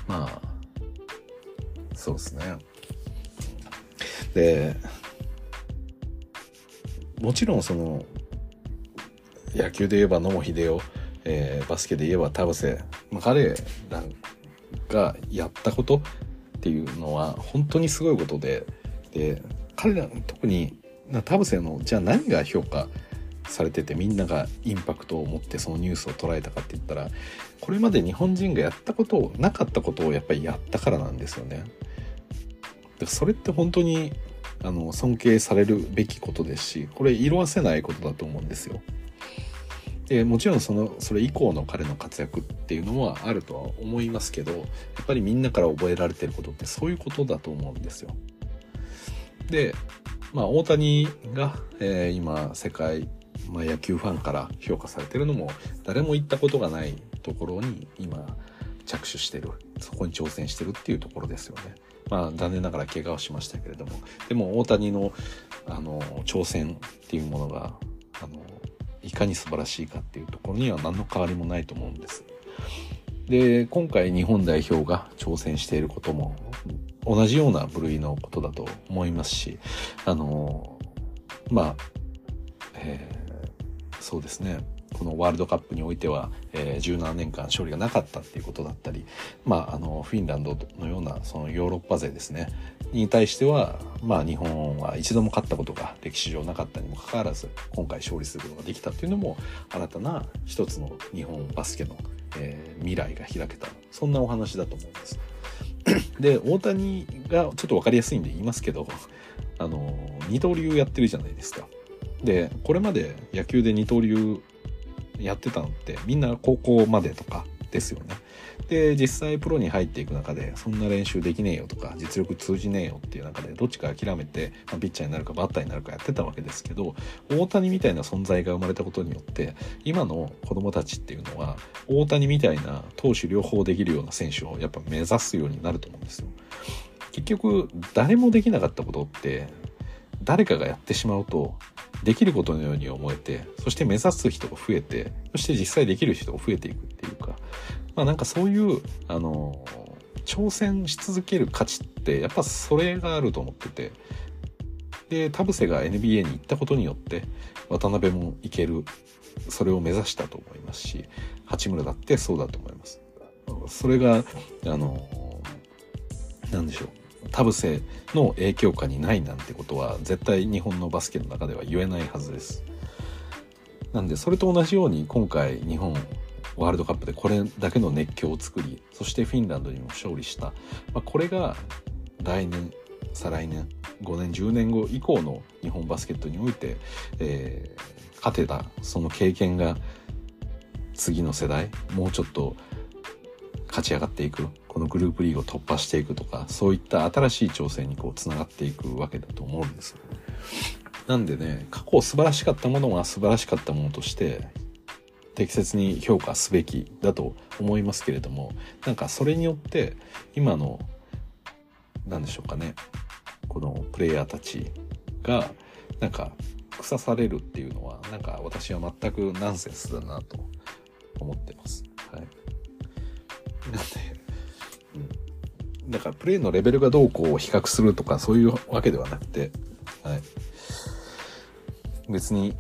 まあそうですね。でもちろんその野球で言えば野茂英雄、えー、バスケで言えば田臥、まあ、彼らがやったことっていうのは本当にすごいことでで彼ら特に田臥のじゃあ何が評価されててみんながインパクトを持ってそのニュースを捉えたかって言ったらこれまで日本人がやったことをなかったことをやっぱりやったからなんですよね。それって本当にあの尊敬されるべきことですしこれ色あせないことだと思うんですよ。でもちろんそのそれ以降の彼の活躍っていうのはあるとは思いますけどやっぱりみんなから覚えられてることってそういうことだと思うんですよ。でまあ大谷が、えー、今世界、まあ、野球ファンから評価されてるのも誰も行ったことがないところに今着手してるそこに挑戦してるっていうところですよね。まあ、残念ながら怪我をしましたけれどもでも大谷のあの挑戦っていうものがあのいかに素晴らしいかっていうところには何の変わりもないと思うんです。で今回日本代表が挑戦していることも同じような部類のことだと思いますしあのまあ、えー、そうですねこのワールドカップにおいては、えー、17年間勝利がなかったっていうことだったり、まあ、あのフィンランドのようなそのヨーロッパ勢ですねに対しては、まあ、日本は一度も勝ったことが歴史上なかったにもかかわらず今回勝利することができたっていうのも新たな一つの日本バスケの、えー、未来が開けたそんなお話だと思います。で大谷がちょっと分かりやすいんで言いますけどあの二刀流やってるじゃないですか。でこれまで野球で二刀流やってたのってみんな高校までとかですよね。で実際プロに入っていく中でそんな練習できねえよとか実力通じねえよっていう中でどっちか諦めて、まあ、ピッチャーになるかバッターになるかやってたわけですけど大谷みたいな存在が生まれたことによって今の子供たちっていうのは大谷みたいな投手両方できるような選手をやっぱ目指すようになると思うんですよ。結局誰もできなかったことって誰かがやってしまうとできることのように思えてそして目指す人が増えてそして実際できる人が増えていくっていうかまあなんかそういうあの挑戦し続ける価値ってやっぱそれがあると思っててで田臥が NBA に行ったことによって渡辺も行けるそれを目指したと思いますし八村だってそうだと思います。それがあの何でしょう田臥の影響下にないなんてことは絶対日本のバスケの中では言えないはずです。なんでそれと同じように今回日本ワールドカップでこれだけの熱狂を作りそしてフィンランドにも勝利した、まあ、これが来年再来年5年10年後以降の日本バスケットにおいて、えー、勝てたその経験が次の世代もうちょっと勝ち上がっていくこのグループリーグを突破していくとかそういった新しい挑戦にこうつながっていくわけだと思うんです。なんでね過去素晴らしかったものは素晴らしかったものとして適切に評価すべきだと思いますけれどもなんかそれによって今の何でしょうかねこのプレイヤーたちがなんか腐されるっていうのはなんか私は全くナンセンスだなと思ってます。はい、なんで、うん、だからプレイのレベルがどうこう比較するとかそういうわけではなくて、はい、別に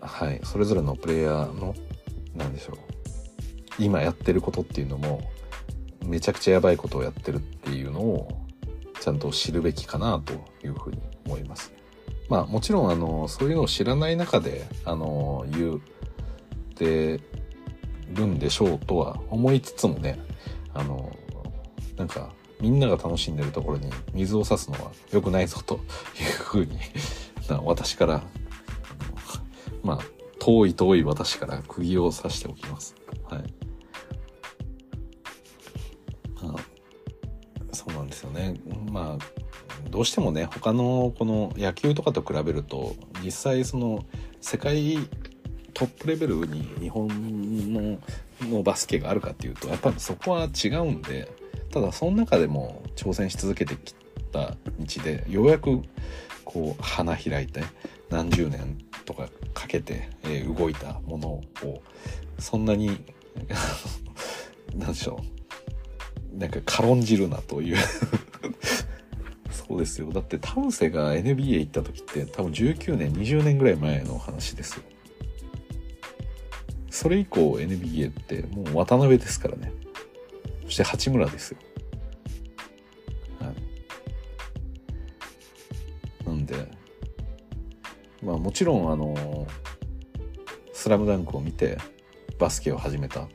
はい、それぞれのプレイヤーの何でしょう今やってることっていうのもめちゃくちゃやばいことをやってるっていうのをちゃんと知るべきかなというふうに思います。まあもちろんあのそういうのを知らない中であの言ってるんでしょうとは思いつつもねあのなんかみんなが楽しんでるところに水を差すのは良くないぞというふうに私からまあ遠い遠い私から釘を刺しておきます。はい。まあ、そうなんですよね。まあ、どうしてもね、他のこの野球とかと比べると、実際その世界トップレベルに日本ののバスケがあるかっていうと、やっぱりそこは違うんで、ただその中でも挑戦し続けてきた道で、ようやくこう花開いて何十年とかかけて、えー、動いたものをそんなに 何でしょう。なんか軽んじるなという。そうですよ。だって田臥が NBA 行った時って多分19年20年ぐらい前の話ですよ。それ以降 NBA ってもう渡辺ですからね。そして八村ですよ。はい。なんでまあもちろんあの「スラムダンクを見てバスケを始めた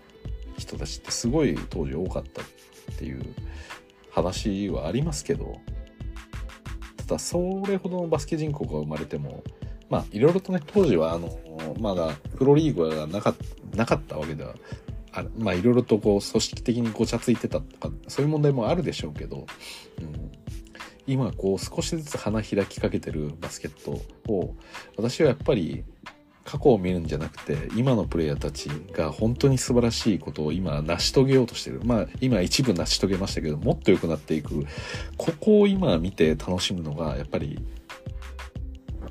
人たちってすごい当時多かったっていう話はありますけどただそれほどのバスケ人口が生まれてもまあいろいろとね当時はあのまだプロリーグがなかなかったわけではあまあいろいろとこう組織的にごちゃついてたとかそういう問題もあるでしょうけど、うん、今こう少しずつ花開きかけてるバスケットを私はやっぱり過去を見るんじゃなくて今のプレイヤーたちが本当に素晴らしいことを今成し遂げようとしてる。まあ今一部成し遂げましたけどもっと良くなっていく。ここを今見て楽しむのがやっぱり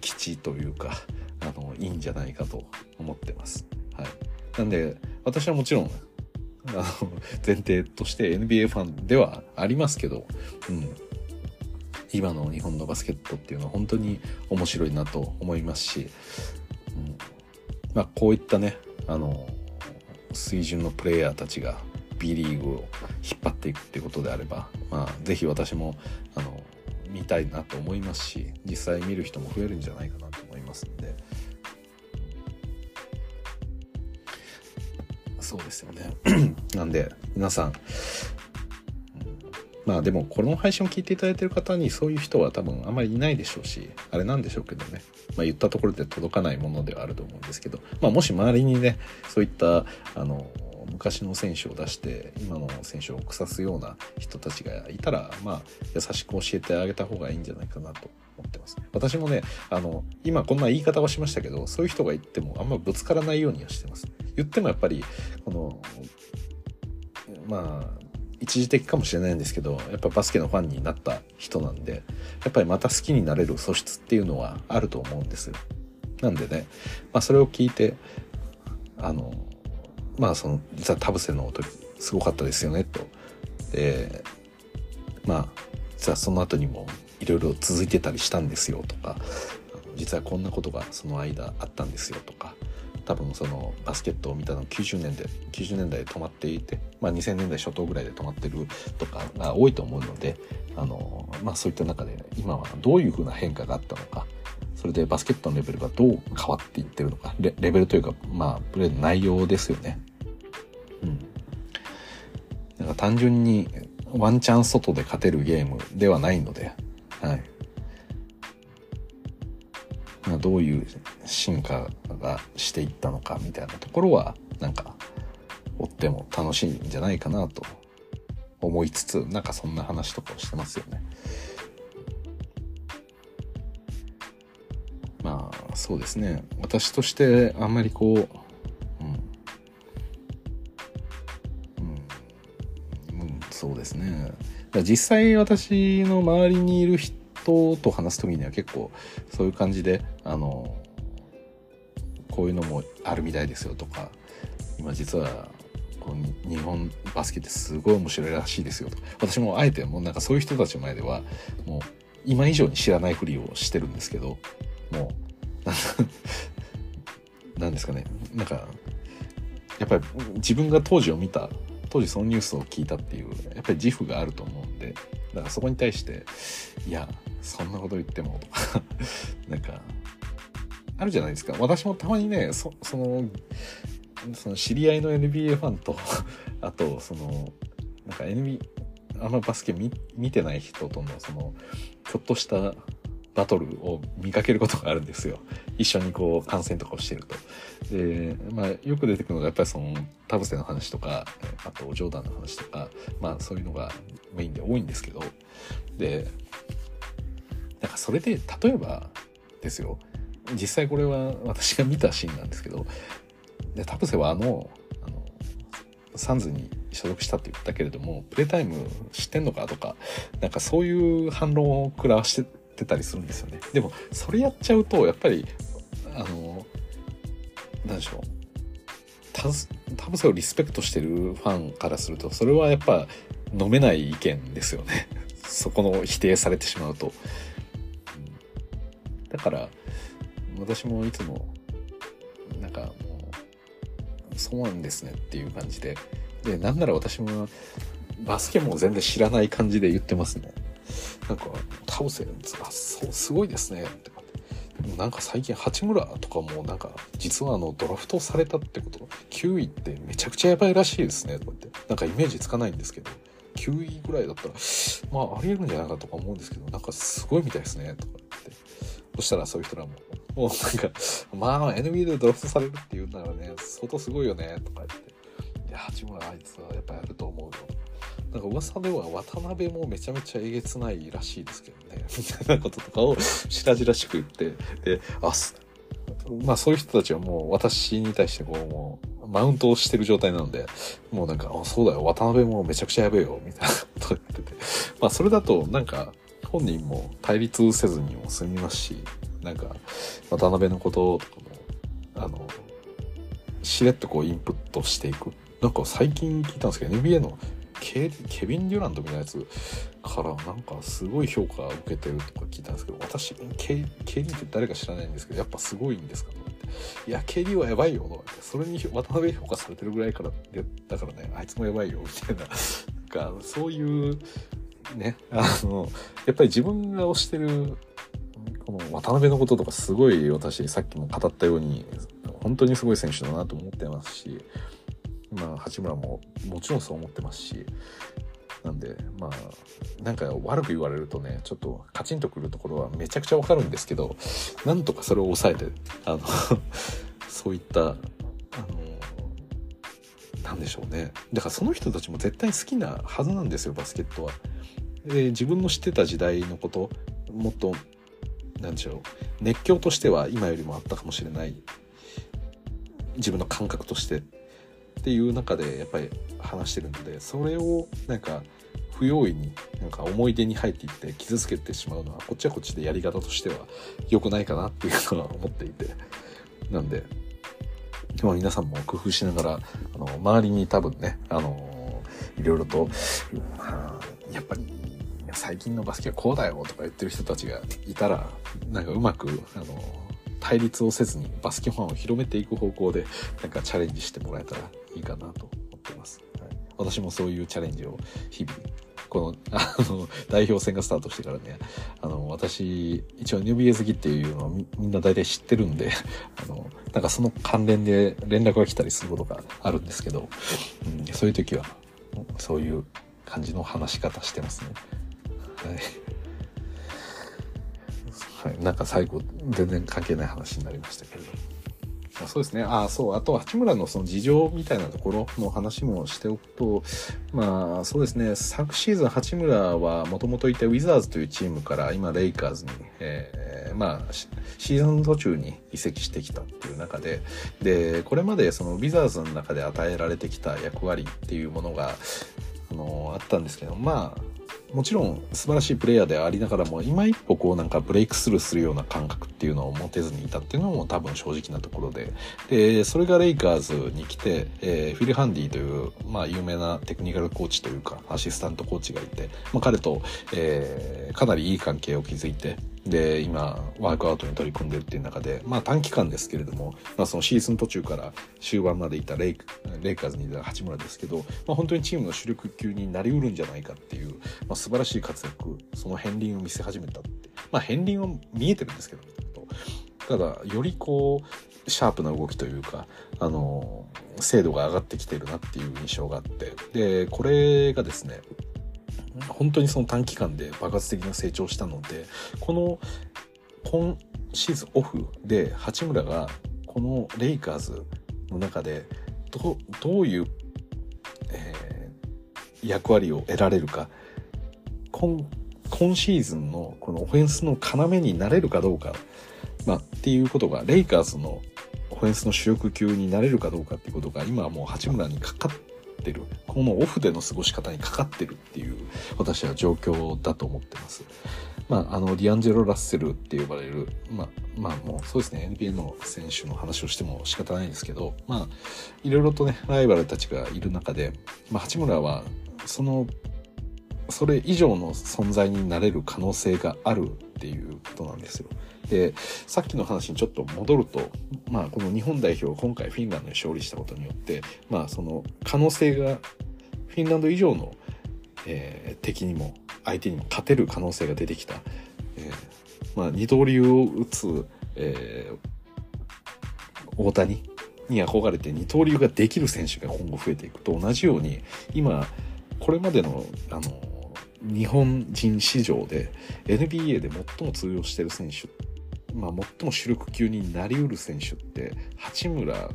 基地というかあのいいんじゃないかと思ってます。はい、なんで私はもちろんあの前提として NBA ファンではありますけど、うん、今の日本のバスケットっていうのは本当に面白いなと思いますし、うん、まあこういったねあの水準のプレイヤーたちが B リーグを引っ張っていくっていうことであれば、まあ、ぜひ私もあの見たいなと思いますし実際見る人も増えるんじゃないかなと思いますんで。そうですよね。なんで皆さんまあでもこの配信を聞いていただいている方にそういう人は多分あんまりいないでしょうしあれなんでしょうけどね、まあ、言ったところで届かないものではあると思うんですけど、まあ、もし周りにねそういったあの昔の選手を出して今の選手を腐すような人たちがいたらまあ優しく教えてあげた方がいいんじゃないかなと思ってます。私もねあの今こんな言い方はしましたけどそういう人が言ってもあんまぶつからないようにはしてます。言ってもやっぱりこのまあ一時的かもしれないんですけどやっぱバスケのファンになった人なんでやっぱりまた好きになれる素質っていうのはあると思うんです。よなんでね、まあ、それを聞いてあのまあその実は田臥の音すごかったですよねと。でまあ実はその後にもいろいろ続いてたりしたんですよとか実はこんなことがその間あったんですよとか多分そのバスケットを見たの90年代90年代で止まっていて、まあ、2000年代初頭ぐらいで止まってるとかが多いと思うのであの、まあ、そういった中で今はどういうふうな変化があったのかそれでバスケットのレベルがどう変わっていってるのかレベルというかまあプレーの内容ですよね。うん。なんか単純にワンチャン外で勝てるゲームではないので、はい。まあ、どういう進化がしていったのかみたいなところはなんか追っても楽しいんじゃないかなと思いつつなんかそんな話とかをしてますよね。まあそうですね。私としてあんまりこう、うん。うん、うん、そうですね。実際私の周りにいる人人と話す時には結構そういう感じであのこういうのもあるみたいですよとか今実はこの日本バスケってすごい面白いらしいですよと私もあえてもうなんかそういう人たちの前ではもう今以上に知らないふりをしてるんですけどもう なんですかねなんかやっぱり自分が当時を見た当時そのニュースを聞いたっていうやっぱり自負があると思うんでだからそこに対していやそんなこと言ってもとか なんかあるじゃないですか私もたまにねそそのその知り合いの NBA ファンと あとそのなんか NBA あんまバスケ見見てない人とのそのちょっとしたバトルを見かけることがあるんですよ。一緒にこう観戦とかをしてると。で、まあよく出てくるのがやっぱりその田臥の話とか、あとジョーダンの話とか、まあそういうのがメインで多いんですけど、で、なんかそれで例えばですよ、実際これは私が見たシーンなんですけど、で、田臥はあの、あの、サンズに所属したって言ったけれども、プレイタイム知ってんのかとか、なんかそういう反論を食らわしてったりするんですよね。でも、それやっちゃうと、やっぱり、あの、なんでしょう。タタブセをリスペクトしてるファンからすると、それはやっぱ飲めない意見ですよね。そこの否定されてしまうと。だから、私もいつも、なんかもう、そうなんですねっていう感じで。で、なんなら私も、バスケも全然知らない感じで言ってますね。なんか、タオセンあ、そう、すごいですね。ってなんか最近八村とかもなんか実はあのドラフトされたってこと9位ってめちゃくちゃやばいらしいですねとかってなんかイメージつかないんですけど9位ぐらいだったらまあありえるんじゃないかとか思うんですけどなんかすごいみたいですねとかってそしたらそういう人らも。もうなんかまあ NBA でドラフトされるっていうならね相当すごいよねとか言って。いや八村あいつはやっぱやると思うよ。なんか噂では渡辺もめちゃめちゃえげつないらしいですけどね、みたいなこととかを白々しく言って、で、あ、まあそういう人たちはもう私に対してこう、もう、マウントをしてる状態なので、もうなんか、あ、そうだよ、渡辺もめちゃくちゃやべえよ、みたいなこと言ってて。まあそれだと、なんか、本人も対立せずにも済みますし、なんか、渡辺のこととかも、あの、しれっとこうインプットしていく。なんか最近聞いたんですけど、NBA のケケビン・デュラントみたいなやつからなんかすごい評価を受けてるとか聞いたんですけど私 KD って誰か知らないんですけどやっぱすごいんですかと思っていや KD はやばいよとかってそれに渡辺評価されてるぐらいからだからねあいつもやばいよみたいななんかそういうねあのやっぱり自分が推してるこの渡辺のこととかすごい私さっきも語ったように本当にすごい選手だなと思ってますしまあ、八村ももちろんそう思ってますしなんでまあなんか悪く言われるとねちょっとカチンとくるところはめちゃくちゃわかるんですけどなんとかそれを抑えてあの そういったあのなんでしょうねだからその人たちも絶対好きなはずなんですよバスケットは。で自分の知ってた時代のこともっとなんでしょう熱狂としては今よりもあったかもしれない。自分の感覚として。っていう中でやっぱり話してるのでそれをなんか不用意になんか思い出に入っていって傷つけてしまうのはこっちはこっちでやり方としては良くないかなっていうのは思っていて。なんで、まあ、皆さんも工夫しながらあの周りに多分ねあのいろいろと、まあ、やっぱり最近のバスケはこうだよとか言ってる人たちがいたらなんかうまくあの対立をせずにバスケファンを広めていく方向でなんかチャレンジしてもらえたらいいかなと思ってます。はい、私もそういうチャレンジを日々このあの代表戦がスタートしてからねあの私一応 NBA 好きっていうのはみんな大体知ってるんであのなんかその関連で連絡が来たりすることがあるんですけど、うん、そういう時はそういう感じの話し方してますね。はい、なんか最後全然関係ない話になりましたけれどそうですね。あ、そう。あと、八村のその事情みたいなところの話もしておくと、まあ、そうですね。昨シーズン、八村はもともといたウィザーズというチームから、今、レイカーズに、えー、まあ、シーズン途中に移籍してきたっていう中で、で、これまでそのウィザーズの中で与えられてきた役割っていうものが、あの、あったんですけど、まあ、もちろん素晴らしいプレイヤーでありながらも今一歩こうなんかブレイクスルーするような感覚っていうのを持てずにいたっていうのも多分正直なところで。でそれがレイカーズに来て、えー、フィル・ハンディという、まあ、有名なテクニカルコーチというかアシスタントコーチがいて、まあ、彼と、えー、かなりいい関係を築いてで今ワークアウトに取り組んでるっていう中でまあ短期間ですけれども、まあ、そのシーズン途中から終盤までいたレイレイカーズにいた八村ですけど、まあ、本当にチームの主力級になりうるんじゃないかっていう、まあ、素晴らしい活躍その片鱗を見せ始めたって。まあ片鱗は見えてるんですけどただよりこうシャープな動きというかあの精度が上がってきてるなっていう印象があって。でこれがですね本当にその短期間で爆発的な成長したのでこの今シーズンオフで八村がこのレイカーズの中でどどういう、えー、役割を得られるか今今シーズンのこのオフェンスの要になれるかどうか、まあ、っていうことがレイカーズのオフェンスの主力級になれるかどうかっていうことが今はもう八村にかかってってるこのオフでの過ごし方にかかってるっていう私は状況だと思ってます。まあ、あのディアンジェロ・ラッセルって呼ばれる、まあ、まあもうそうですね NBA の選手の話をしても仕方ないんですけどまあいろいろとねライバルたちがいる中で、まあ、八村はそのそれ以上の存在になれる可能性があるっていうことなんですよ。でさっきの話にちょっと戻ると、まあ、この日本代表今回フィンランドに勝利したことによって、まあ、その可能性がフィンランド以上の、えー、敵にも相手にも勝てる可能性が出てきた、えーまあ、二刀流を打つ、えー、大谷に憧れて二刀流ができる選手が今後増えていくと同じように今これまでのあの日本人市場で NBA で最も通用してる選手まあ、最も主力級になりうる選手って八村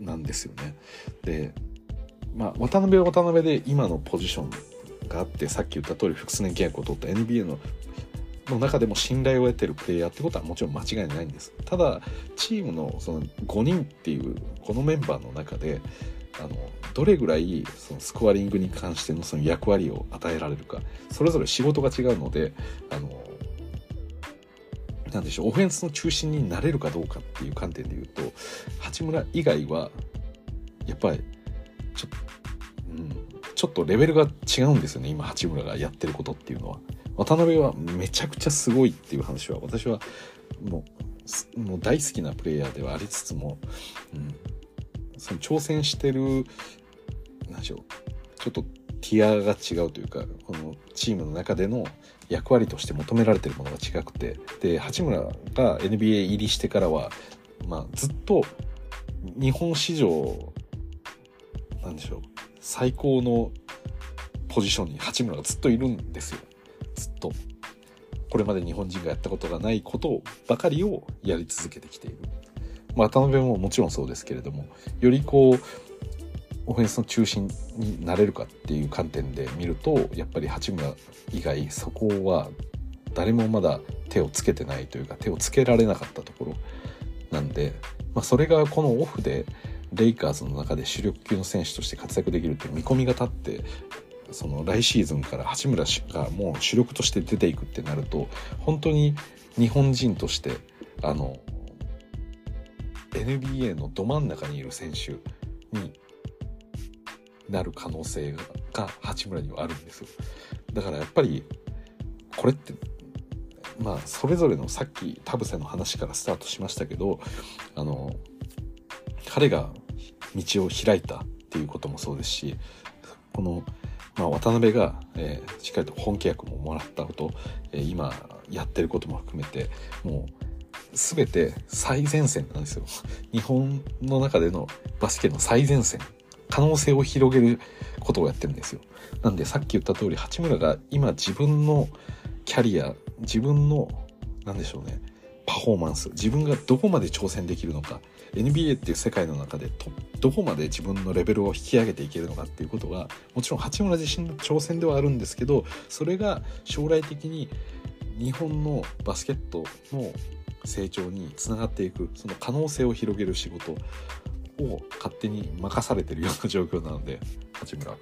なんですよね。で、まあ、渡辺は渡辺で今のポジションがあってさっき言った通り複数年契約を取った NBA のの中でも信頼を得てるプレイヤーってことはもちろん間違いないんです。ただチームのその5人っていうこのメンバーの中であのどれぐらいそのスコアリングに関してのその役割を与えられるかそれぞれ仕事が違うのであのなんでしょうオフェンスの中心になれるかどうかっていう観点で言うと八村以外はやっぱりちょ,、うん、ちょっとレベルが違うんですよね今八村がやってることっていうのは。渡辺はめちゃくちゃすごいっていう話は私はもうもう大好きなプレイヤーではありつつも、うん、その挑戦してる何でしょう。ちょっとティアが違うというかこのチームの中での役割として求められてるものが違くて。で八村が NBA 入りしてからは、まあ、ずっと日本史上なんでしょう。最高のポジションに八村がずっといるんですよ。ずっと。これまで日本人がやったことがないことばかりをやり続けてきている、まあ、渡辺ももちろんそうですけれどもよりこうオフェンスの中心になれるかっていう観点で見るとやっぱり八村以外そこは誰もまだ手をつけてないというか手をつけられなかったところなんで、まあ、それがこのオフでレイカーズの中で主力級の選手として活躍できるという見込みが立ってその来シーズンから八村がもう主力として出ていくってなると本当に日本人としてあの NBA のど真ん中にいる選手になる可能性が八村にはあるんですよ。だからやっぱりこれってまあそれぞれのさっき田臥の話からスタートしましたけどあの彼が道を開いたっていうこともそうですしこの、まあ、渡辺が、えー、しっかりと本契約ももらったこと、えー、今やってることも含めてもう全て最前線なんですよ。日本の中でのバスケの最前線。可能性を広げることをやってるんですよ。なんでさっき言った通り八村が今自分のキャリア自分の何でしょうねパフォーマンス自分がどこまで挑戦できるのか NBA っていう世界の中でどこまで自分のレベルを引き上げていけるのかっていうことはもちろん八村自身の挑戦ではあるんですけどそれが将来的に日本のバスケットの成長につながっていくその可能性を広げる仕事を勝手に任されてるような状況なので八村、はい。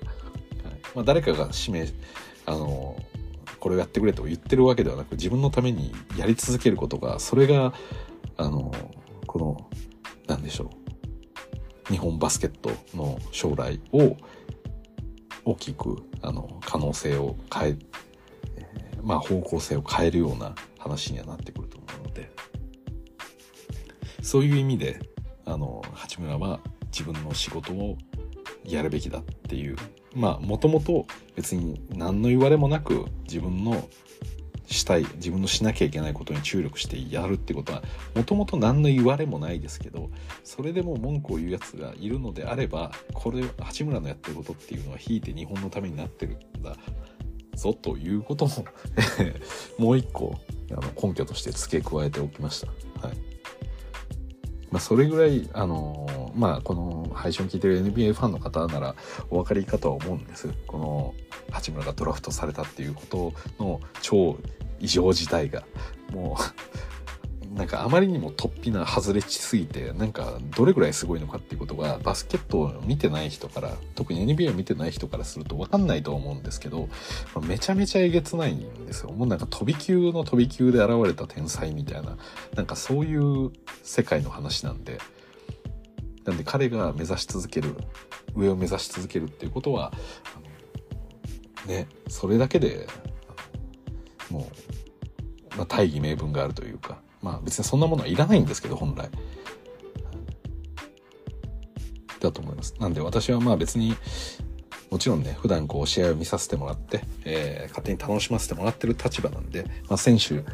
まあ、誰かが指名あのこれをやってくれと言ってるわけではなく自分のためにやり続けることがそれがあのこの何でしょう。日本バスケットの将来を大きくあの可能性を変えまあ方向性を変えるような話にはなってくると思うので。そういう意味であの八村は自分の仕事をやるべきだっていうまあもともと別に何の言われもなく自分のしたい自分のしなきゃいけないことに注力してやるってことはもともと何の言われもないですけどそれでも文句を言うやつがいるのであればこれ八村のやってることっていうのはひいて日本のためになってるんだぞということも もう一個あの根拠として付け加えておきました。はいまあ、それぐらい、あのまあ、この配信を聞いてる NBA ファンの方ならお分かりかとは思うんです。この八村がドラフトされたっていうことの超異常事態がもうなんかあまりにも突飛な外れしすぎてなんかどれぐらいすごいのかっていうことがバスケットを見てない人から特に NBA を見てない人からすると分かんないと思うんですけどまめちゃめちゃえげつないんですよ。もうなんか飛び級の飛び級で現れた天才みたいななんかそういう世界の話なんで。なんで彼が目指し続ける上を目指し続けるっていうことはねそれだけでもう、まあ、大義名分があるというか。まあ別にそんなものはいらないんですけど本来。だと思います。なんで私はまあ別にもちろんね普段こう試合を見させてもらって、えー、勝手に楽しませてもらってる立場なんで、まあ、選手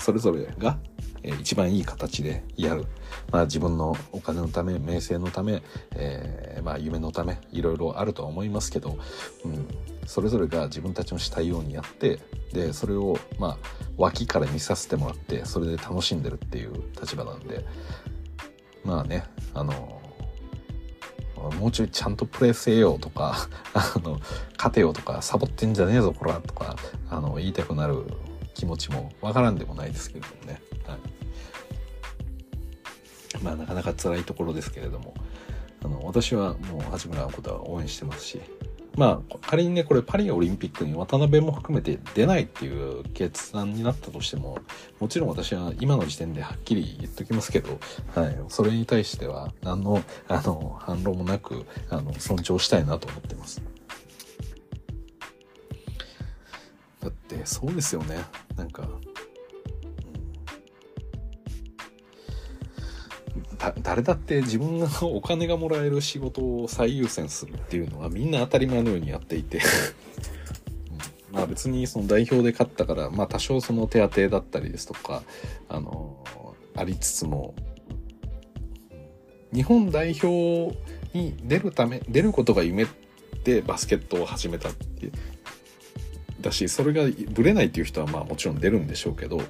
それぞれが、一番いい形でやる。まあ自分のお金のため、名声のため、えー、まあ夢のため、いろいろあるとは思いますけど、うん、それぞれが自分たちのしたいようにやって、で、それをまあ脇から見させてもらって、それで楽しんでるっていう立場なんで、まあね、あの、もうちょいちゃんとプレーせよとか、あの、勝てよとか、サボってんじゃねえぞ、こらとか、あの、言いたくなる気持ちもわからんでもないですけれどもね。はい、まあなかなか辛いところですけれどもあの私はもう八村のことは応援してますしまあ仮にねこれパリオリンピックに渡辺も含めて出ないっていう決断になったとしてももちろん私は今の時点ではっきり言っときますけど、はい、それに対しては何のあの反論もなくあの尊重したいなと思ってます。だってそうですよね。なんか誰だって自分がお金がもらえる仕事を最優先するっていうのはみんな当たり前のようにやっていて。まあ別にその代表で勝ったから、まあ多少その手当だったりですとか、あの、ありつつも、日本代表に出るため、出ることが夢でバスケットを始めたっていう。だし、それがぶれないっていう人はまあもちろん出るんでしょうけど、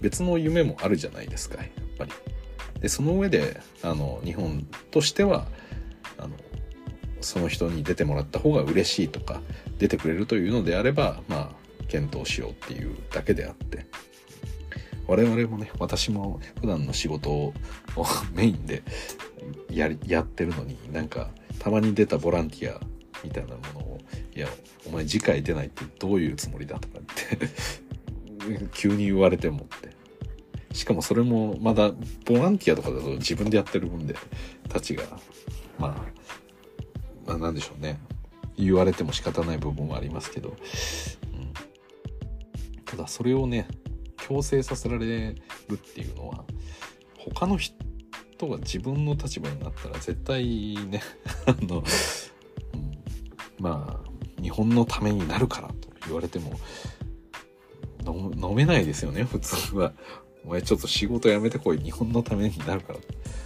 別の夢もあるじゃないですか、やっぱり。でその上であの日本としてはあのその人に出てもらった方が嬉しいとか出てくれるというのであればまあ検討しようっていうだけであって我々もね私も普段の仕事をメインでややってるのになんかたまに出たボランティアみたいなものを「いやお前次回出ないってどういうつもりだ?」とかって 急に言われてもって。しかもそれもまだボランティアとかだと自分でやってる分でたちが。まあまあなんでしょうね。言われても仕方ない部分はありますけど、うん、ただそれをね強制させられるっていうのは他の人が自分の立場になったら絶対ね あの、まあ日本のためになるからと言われても飲めないですよね普通はお前ちょっと仕事辞めてこい。日本のためになるから。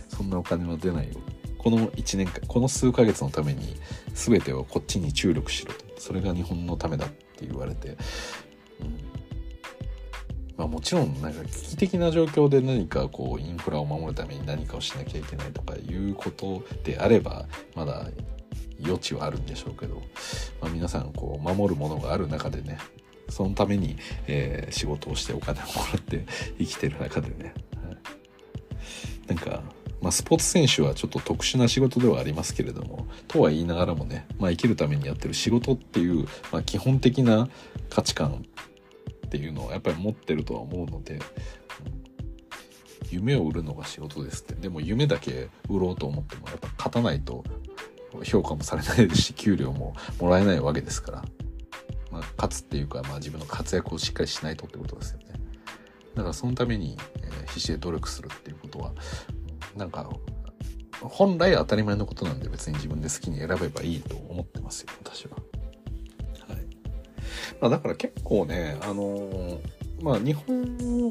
そんなお金は出ないよ。この1年間、この数ヶ月のために全てをこっちに注力しろと。それが日本のためだって言われて。うんまあ、もちろんなんか危機的な状況で何かこうインフラを守るために何かをしなきゃいけないとかいうことであればまだ余地はあるんでしょうけど、まあ、皆さんこう守るものがある中でねそのために、えー、仕事をしてお金をもらって生きてる中でね、はい、なんか、まあ、スポーツ選手はちょっと特殊な仕事ではありますけれどもとは言いながらもね、まあ、生きるためにやってる仕事っていう、まあ、基本的な価値観っていうのをやっぱり持ってるとは思うので、夢を売るのが仕事ですって。でも夢だけ売ろうと思ってもやっぱ勝たないと評価もされないですし給料ももらえないわけですから。まあ、勝つっていうか、まあ、自分の活躍をしっかりしないとってことですよね。だからそのために、えー、必死で努力するっていうことはなんか本来当たり前のことなんで別に自分で好きに選べばいいと思ってますよ私は。はい。まあ、だから結構ねあのー、まあ日本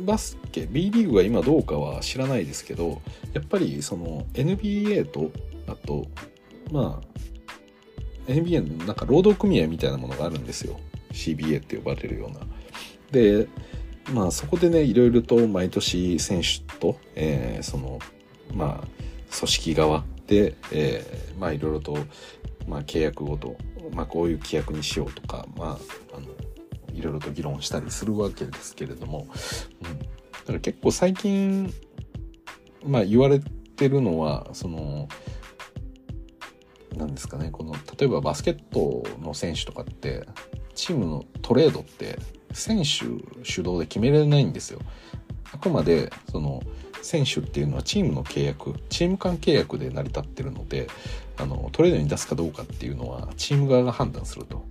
バスケ B リーグが今どうかは知らないですけどやっぱりその NBA とあとまあ NBA のなんか労働組合みたいなものがあるんですよ。CBA って呼ばれるような。でまあそこでねいろいろと毎年選手と、えー、そのまあ組織側で、えー、まあいろいろと、まあ、契約ごと、まあ、こういう規約にしようとか、まあ、あのいろいろと議論したりするわけですけれども、うん、だから結構最近、まあ、言われてるのはそのなんですかねこの例えばバスケットの選手とかってチームのトレードって選手主導で決められないんですよ。あくまでその選手っていうのはチームの契約チーム間契約で成り立ってるのであのトレードに出すかどうかっていうのはチーム側が判断すると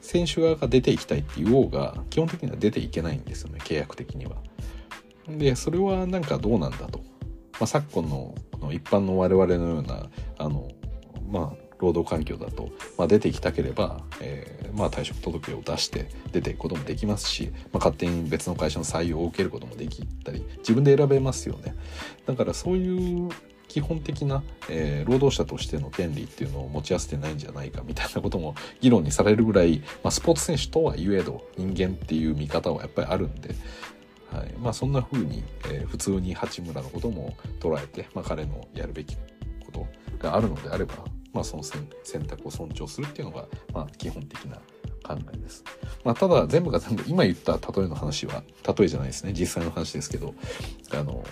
選手側が出ていきたいって言おうが基本的には出ていけないんですよね契約的には。でそれはなんかどうなんだと、まあ、昨今のこの一般の我々のようなあのまあ労働環境だと、まあ、出てきたければ、えー、まあ、退職届を出して出ていくこともできますし、まあ、勝手に別の会社の採用を受けることもできたり自分で選べますよね。だからそういう基本的な、えー、労働者としての権利っていうのを持ち合わせてないんじゃないかみたいなことも議論にされるぐらい、まあ、スポーツ選手とはいえど人間っていう見方はやっぱりあるんで、はい。まあ、そんな風に、えー、普通に八村のことも捉えて、まあ、彼のやるべきことがあるのであればまあ、その選択を尊重するっていうのが、まあ、基本的な考えです。まあ、ただ全部が全部今言った例えの話は例えじゃないですね実際の話ですけどあの、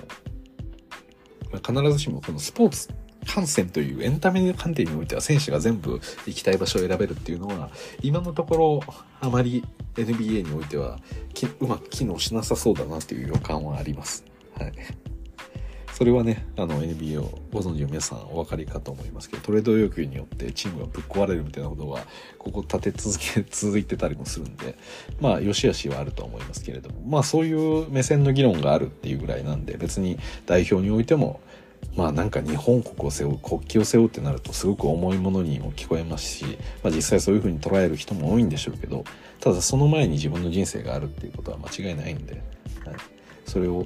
必ずしもこのスポーツ観戦というエンタメ観点においては選手が全部行きたい場所を選べるっていうのは今のところあまり NBA においてはうまく機能しなさそうだなっていう予感はあります。はい。それはね、あの NBA をご存知の皆さんお分かりかと思いますけど、トレード要求によってチームがぶっ壊れるみたいなことは、ここ立て続け、続いてたりもするんで、まあ、良し悪しはあると思いますけれども、まあ、そういう目線の議論があるっていうぐらいなんで、別に代表においても、まあなんか日本国を背負う国旗を背負うってなるとすごく重いものにも聞こえますし、まあ、実際そういうふうに捉える人も多いんでしょうけどただその前に自分の人生があるっていうことは間違いないんで、はい、それを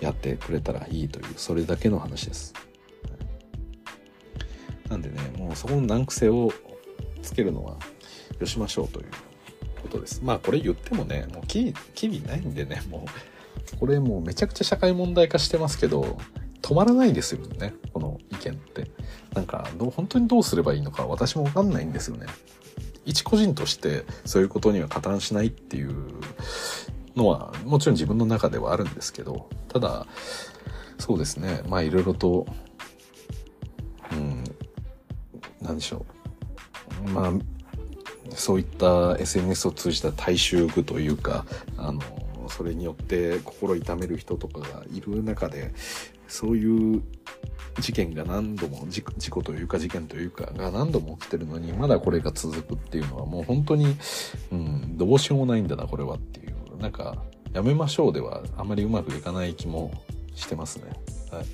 やってくれたらいいというそれだけの話です。なんでねもうそこの難癖をつけるのはよしましょうということです。まあこれ言ってもねもうききりないんでねもうこれもうめちゃくちゃ社会問題化してますけど止まらないですよねこの意見って。なんかどう本当にどうすればいいのか私も分かんないんですよね。一個人としてそういうことには加担しないっていうのはもちろん自分の中ではあるんですけどただそうですね。まあいろいろとうん何でしょう。まあそういった SNS を通じた大衆具というかあのそれによって心痛める人とかがいる中でそういう事件が何度も事故というか事件というかが何度も起きてるのにまだこれが続くっていうのはもう本当に、うん、どうしようもないんだなこれはっていう。なんかやめましょうではあまりうまくいかない気もしてますね。はい。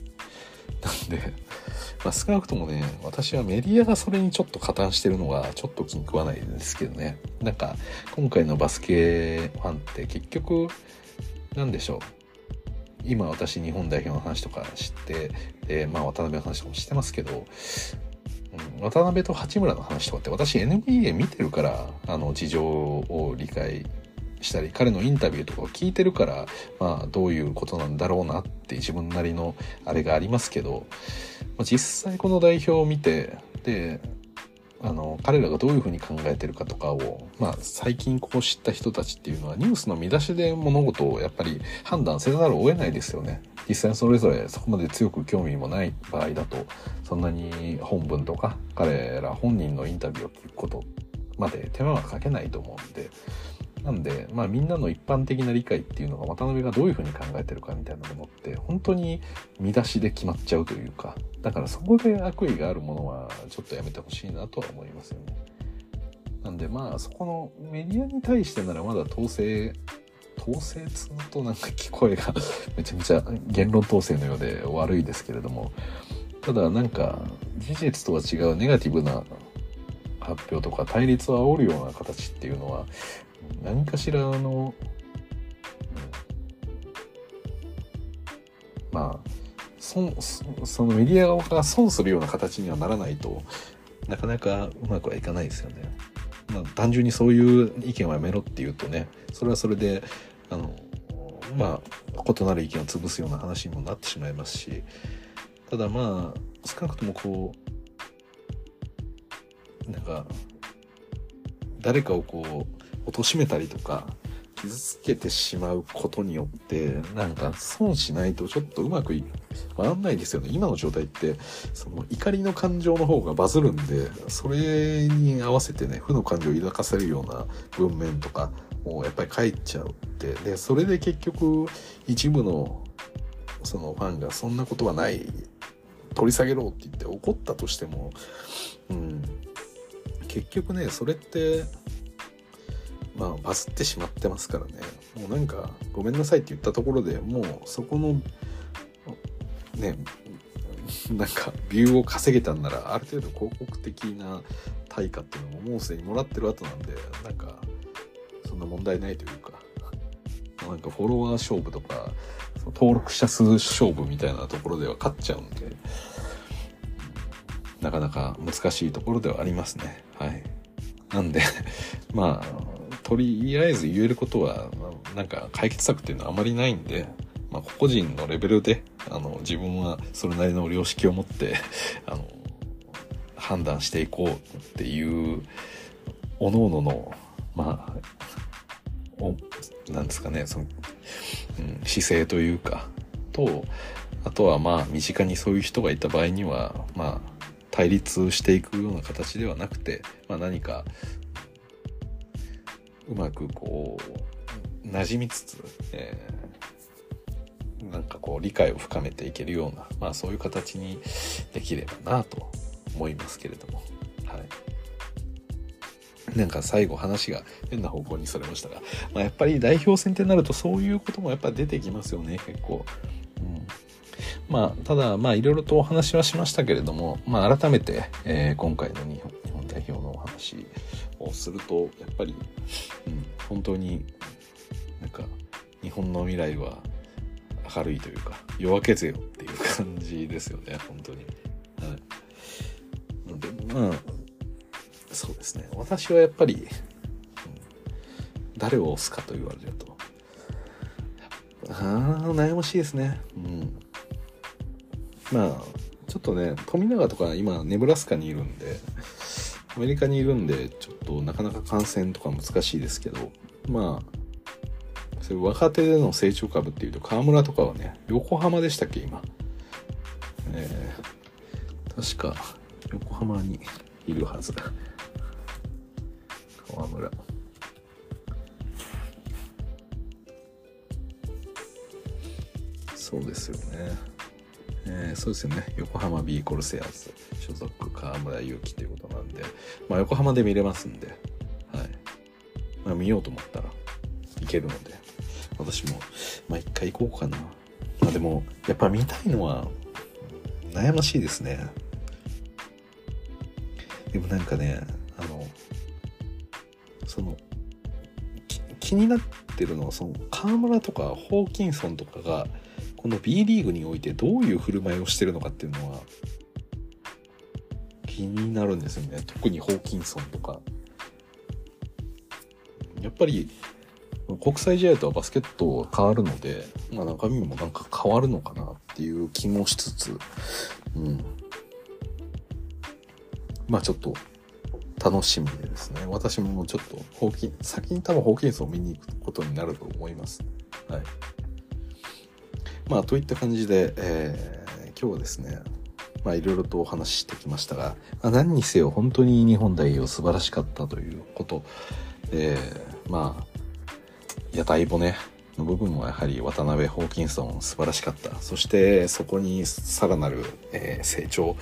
なんで、まあ、少なくともね、私はメディアがそれにちょっと加担してるのがちょっと気に食わないですけどね。なんか、今回のバスケファンって結局、なんでしょう。今私日本代表の話とか知って、で、まあ渡辺の話とかもしてますけど、うん、渡辺と八村の話とかって私 NBA 見てるからあの事情を理解したり彼のインタビューとかを聞いてるから、まあ、どういうことなんだろうなって自分なりのあれがありますけど、まあ、実際この代表を見てであの彼らがどういうふうに考えてるかとかを、まあ、最近こう知った人たちっていうのはニュースの見出しで物事をやっぱり判断せざるを得ないですよね。実際それぞれそこまで強く興味もない場合だとそんなに本文とか彼ら本人のインタビューを聞くことまで手間はかけないと思うんでなんで、まあみんなの一般的な理解っていうのが渡辺がどういうふうに考えてるかみたいなものって本当に見出しで決まっちゃうというか、だからそこで悪意があるものはちょっとやめてほしいなとは思いますよね。なんでまあそこのメディアに対してならまだ統制統制つうとなんか聞こえが めちゃめちゃ言論統制のようで悪いですけれどもただなんか事実とは違うネガティブな発表とか対立を煽るような形っていうのは何かしらの、まあ損そのメディア側が損するような形にはならないとなかなかうまくはいかないですよね。まあ、単純にそういう意見はやめろっていうとねそれはそれであのまあ異なる意見を潰すような話にもなってしまいますしただまあ少なくともこうなんか誰かをこう貶めたりとか傷つけてしまうことによってなんか損しないとちょっとうまくい回んないですよね。今の状態ってその怒りの感情の方がバズるんでそれに合わせてね負の感情を抱かせるような文面とかもうやっぱり書いちゃうってでそれで結局一部のそのファンがそんなことはない取り下げろって言って怒ったとしても、うん、結局ねそれってまあバズってしまってますからね。もうなんかごめんなさいって言ったところでもうそこのねなんかビューを稼げたんならある程度広告的な対価っていうのももうすでにもらってる後なんでなんかそんな問題ないというかなんかフォロワー勝負とか登録者数勝負みたいなところでは勝っちゃうんでなかなか難しいところではありますね。はい。なんで まあとりあえず言えることは、なんか解決策っていうのはあまりないんで、まあ、個々人のレベルで、あの、自分はそれなりの良識を持って、あの、判断していこうっていう、おのおのの、まあ、お、なんですかね、その、うん、姿勢というか、と、あとはまあ、身近にそういう人がいた場合には、まあ、対立していくような形ではなくて、まあ、何かうまくこう馴染みつつ、えー、なんかこう理解を深めていけるような、まあ、そういう形にできればなと思いますけれども。はいなんか最後話が変な方向にそれましたが、まあ、やっぱり代表戦ってなるとそういうこともやっぱ出てきますよね結構。うんまあ、ただ、まあ、いろいろとお話はしましたけれども、まあ、改めて、えー、今回の日本日本代表のお話をすると、やっぱり、うん、本当になんか日本の未来は明るいというか夜明けぜよっていう感じですよね本当に。はい、でまあそうですね私はやっぱり、うん、誰を押すかと言われるとああ悩ましいですね。うんまあちょっとね富永とか今ネブラスカにいるんでアメリカにいるんでちょっとなかなか感染とか難しいですけどまあそういう若手での成長株っていうと河村とかはね横浜でしたっけ今。えー、確か横浜にいるはず。だ河村。そうですよね。えー、そうですよね。横浜ビーコルセアーズ。所属河村勇輝ということなんで、まあ、横浜で見れますんで、はい。まあ、見ようと思ったらいけるので。私も、まあ、一回行こうかな、まあ、でもやっぱ見たいのは悩ましいですね。でもなんかねあのその気になってるのはその河村とかホーキンソンとかがこの B リーグにおいてどういう振る舞いをしてるのかっていうのは気になるんですよね特にホーキンソンとかやっぱり国際試合とはバスケットは変わるので、まあ、中身もなんか変わるのかなっていう気もしつつ、うん。まあちょっと楽しみでですね。私もちょっとホーキン、先に多分ホーキンソンを見に行くことになると思います。はい。まあ、といった感じで、えー、今日はですね、まあ、いろいろとお話ししてきましたが、まあ、何にせよ本当に日本代表素晴らしかったということ、えー、まあ、屋台骨の部分もやはり渡辺ホーキンソン素晴らしかった。そしてそこにさらなる、えー、成長、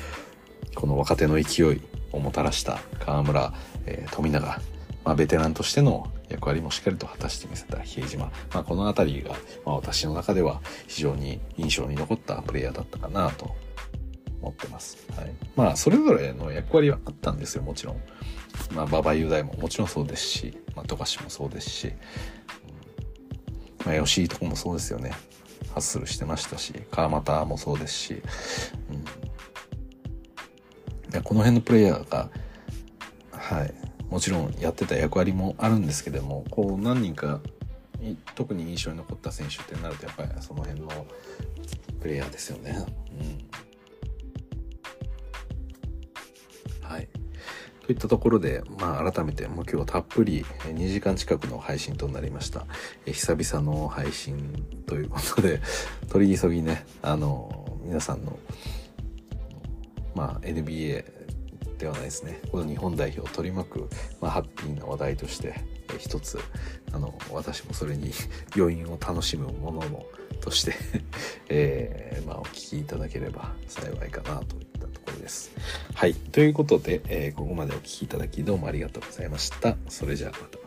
この若手の勢いをもたらした河村、えー、富永、まあ、ベテランとしての役割もしっかりと果たしてみせた比江島、まあ、この辺りが、まあ、私の中では非常に印象に残ったプレイヤーだったかなと思ってます。はい、まあそれぞれの役割はあったんですよもちろん。まあ馬場雄大ももちろんそうですし、まあ、富樫もそうですし、まあ、吉井とかもそうですよね。ハッスルしてましたし川又もそうですし、うん、この辺のプレイヤーがはいもちろんやってた役割もあるんですけどもこう何人か特に印象に残った選手ってなるとやっぱりその辺のプレイヤーですよね。うん、はいといったところで、まあ、改めてもう今日たっぷり2時間近くの配信となりました。え久々の配信ということで、取り急ぎね、あの、皆さんの、まあ、NBA ではないですね。この日本代表を取り巻く、まあ、ハッピーな話題として、え一つ、あの、私もそれに 余韻を楽しむものの、として えー、まあ、お聞きいただければ幸いかなといったところです。はい。ということで、えー、ここまでお聴きいただきどうもありがとうございました。それじゃあまた。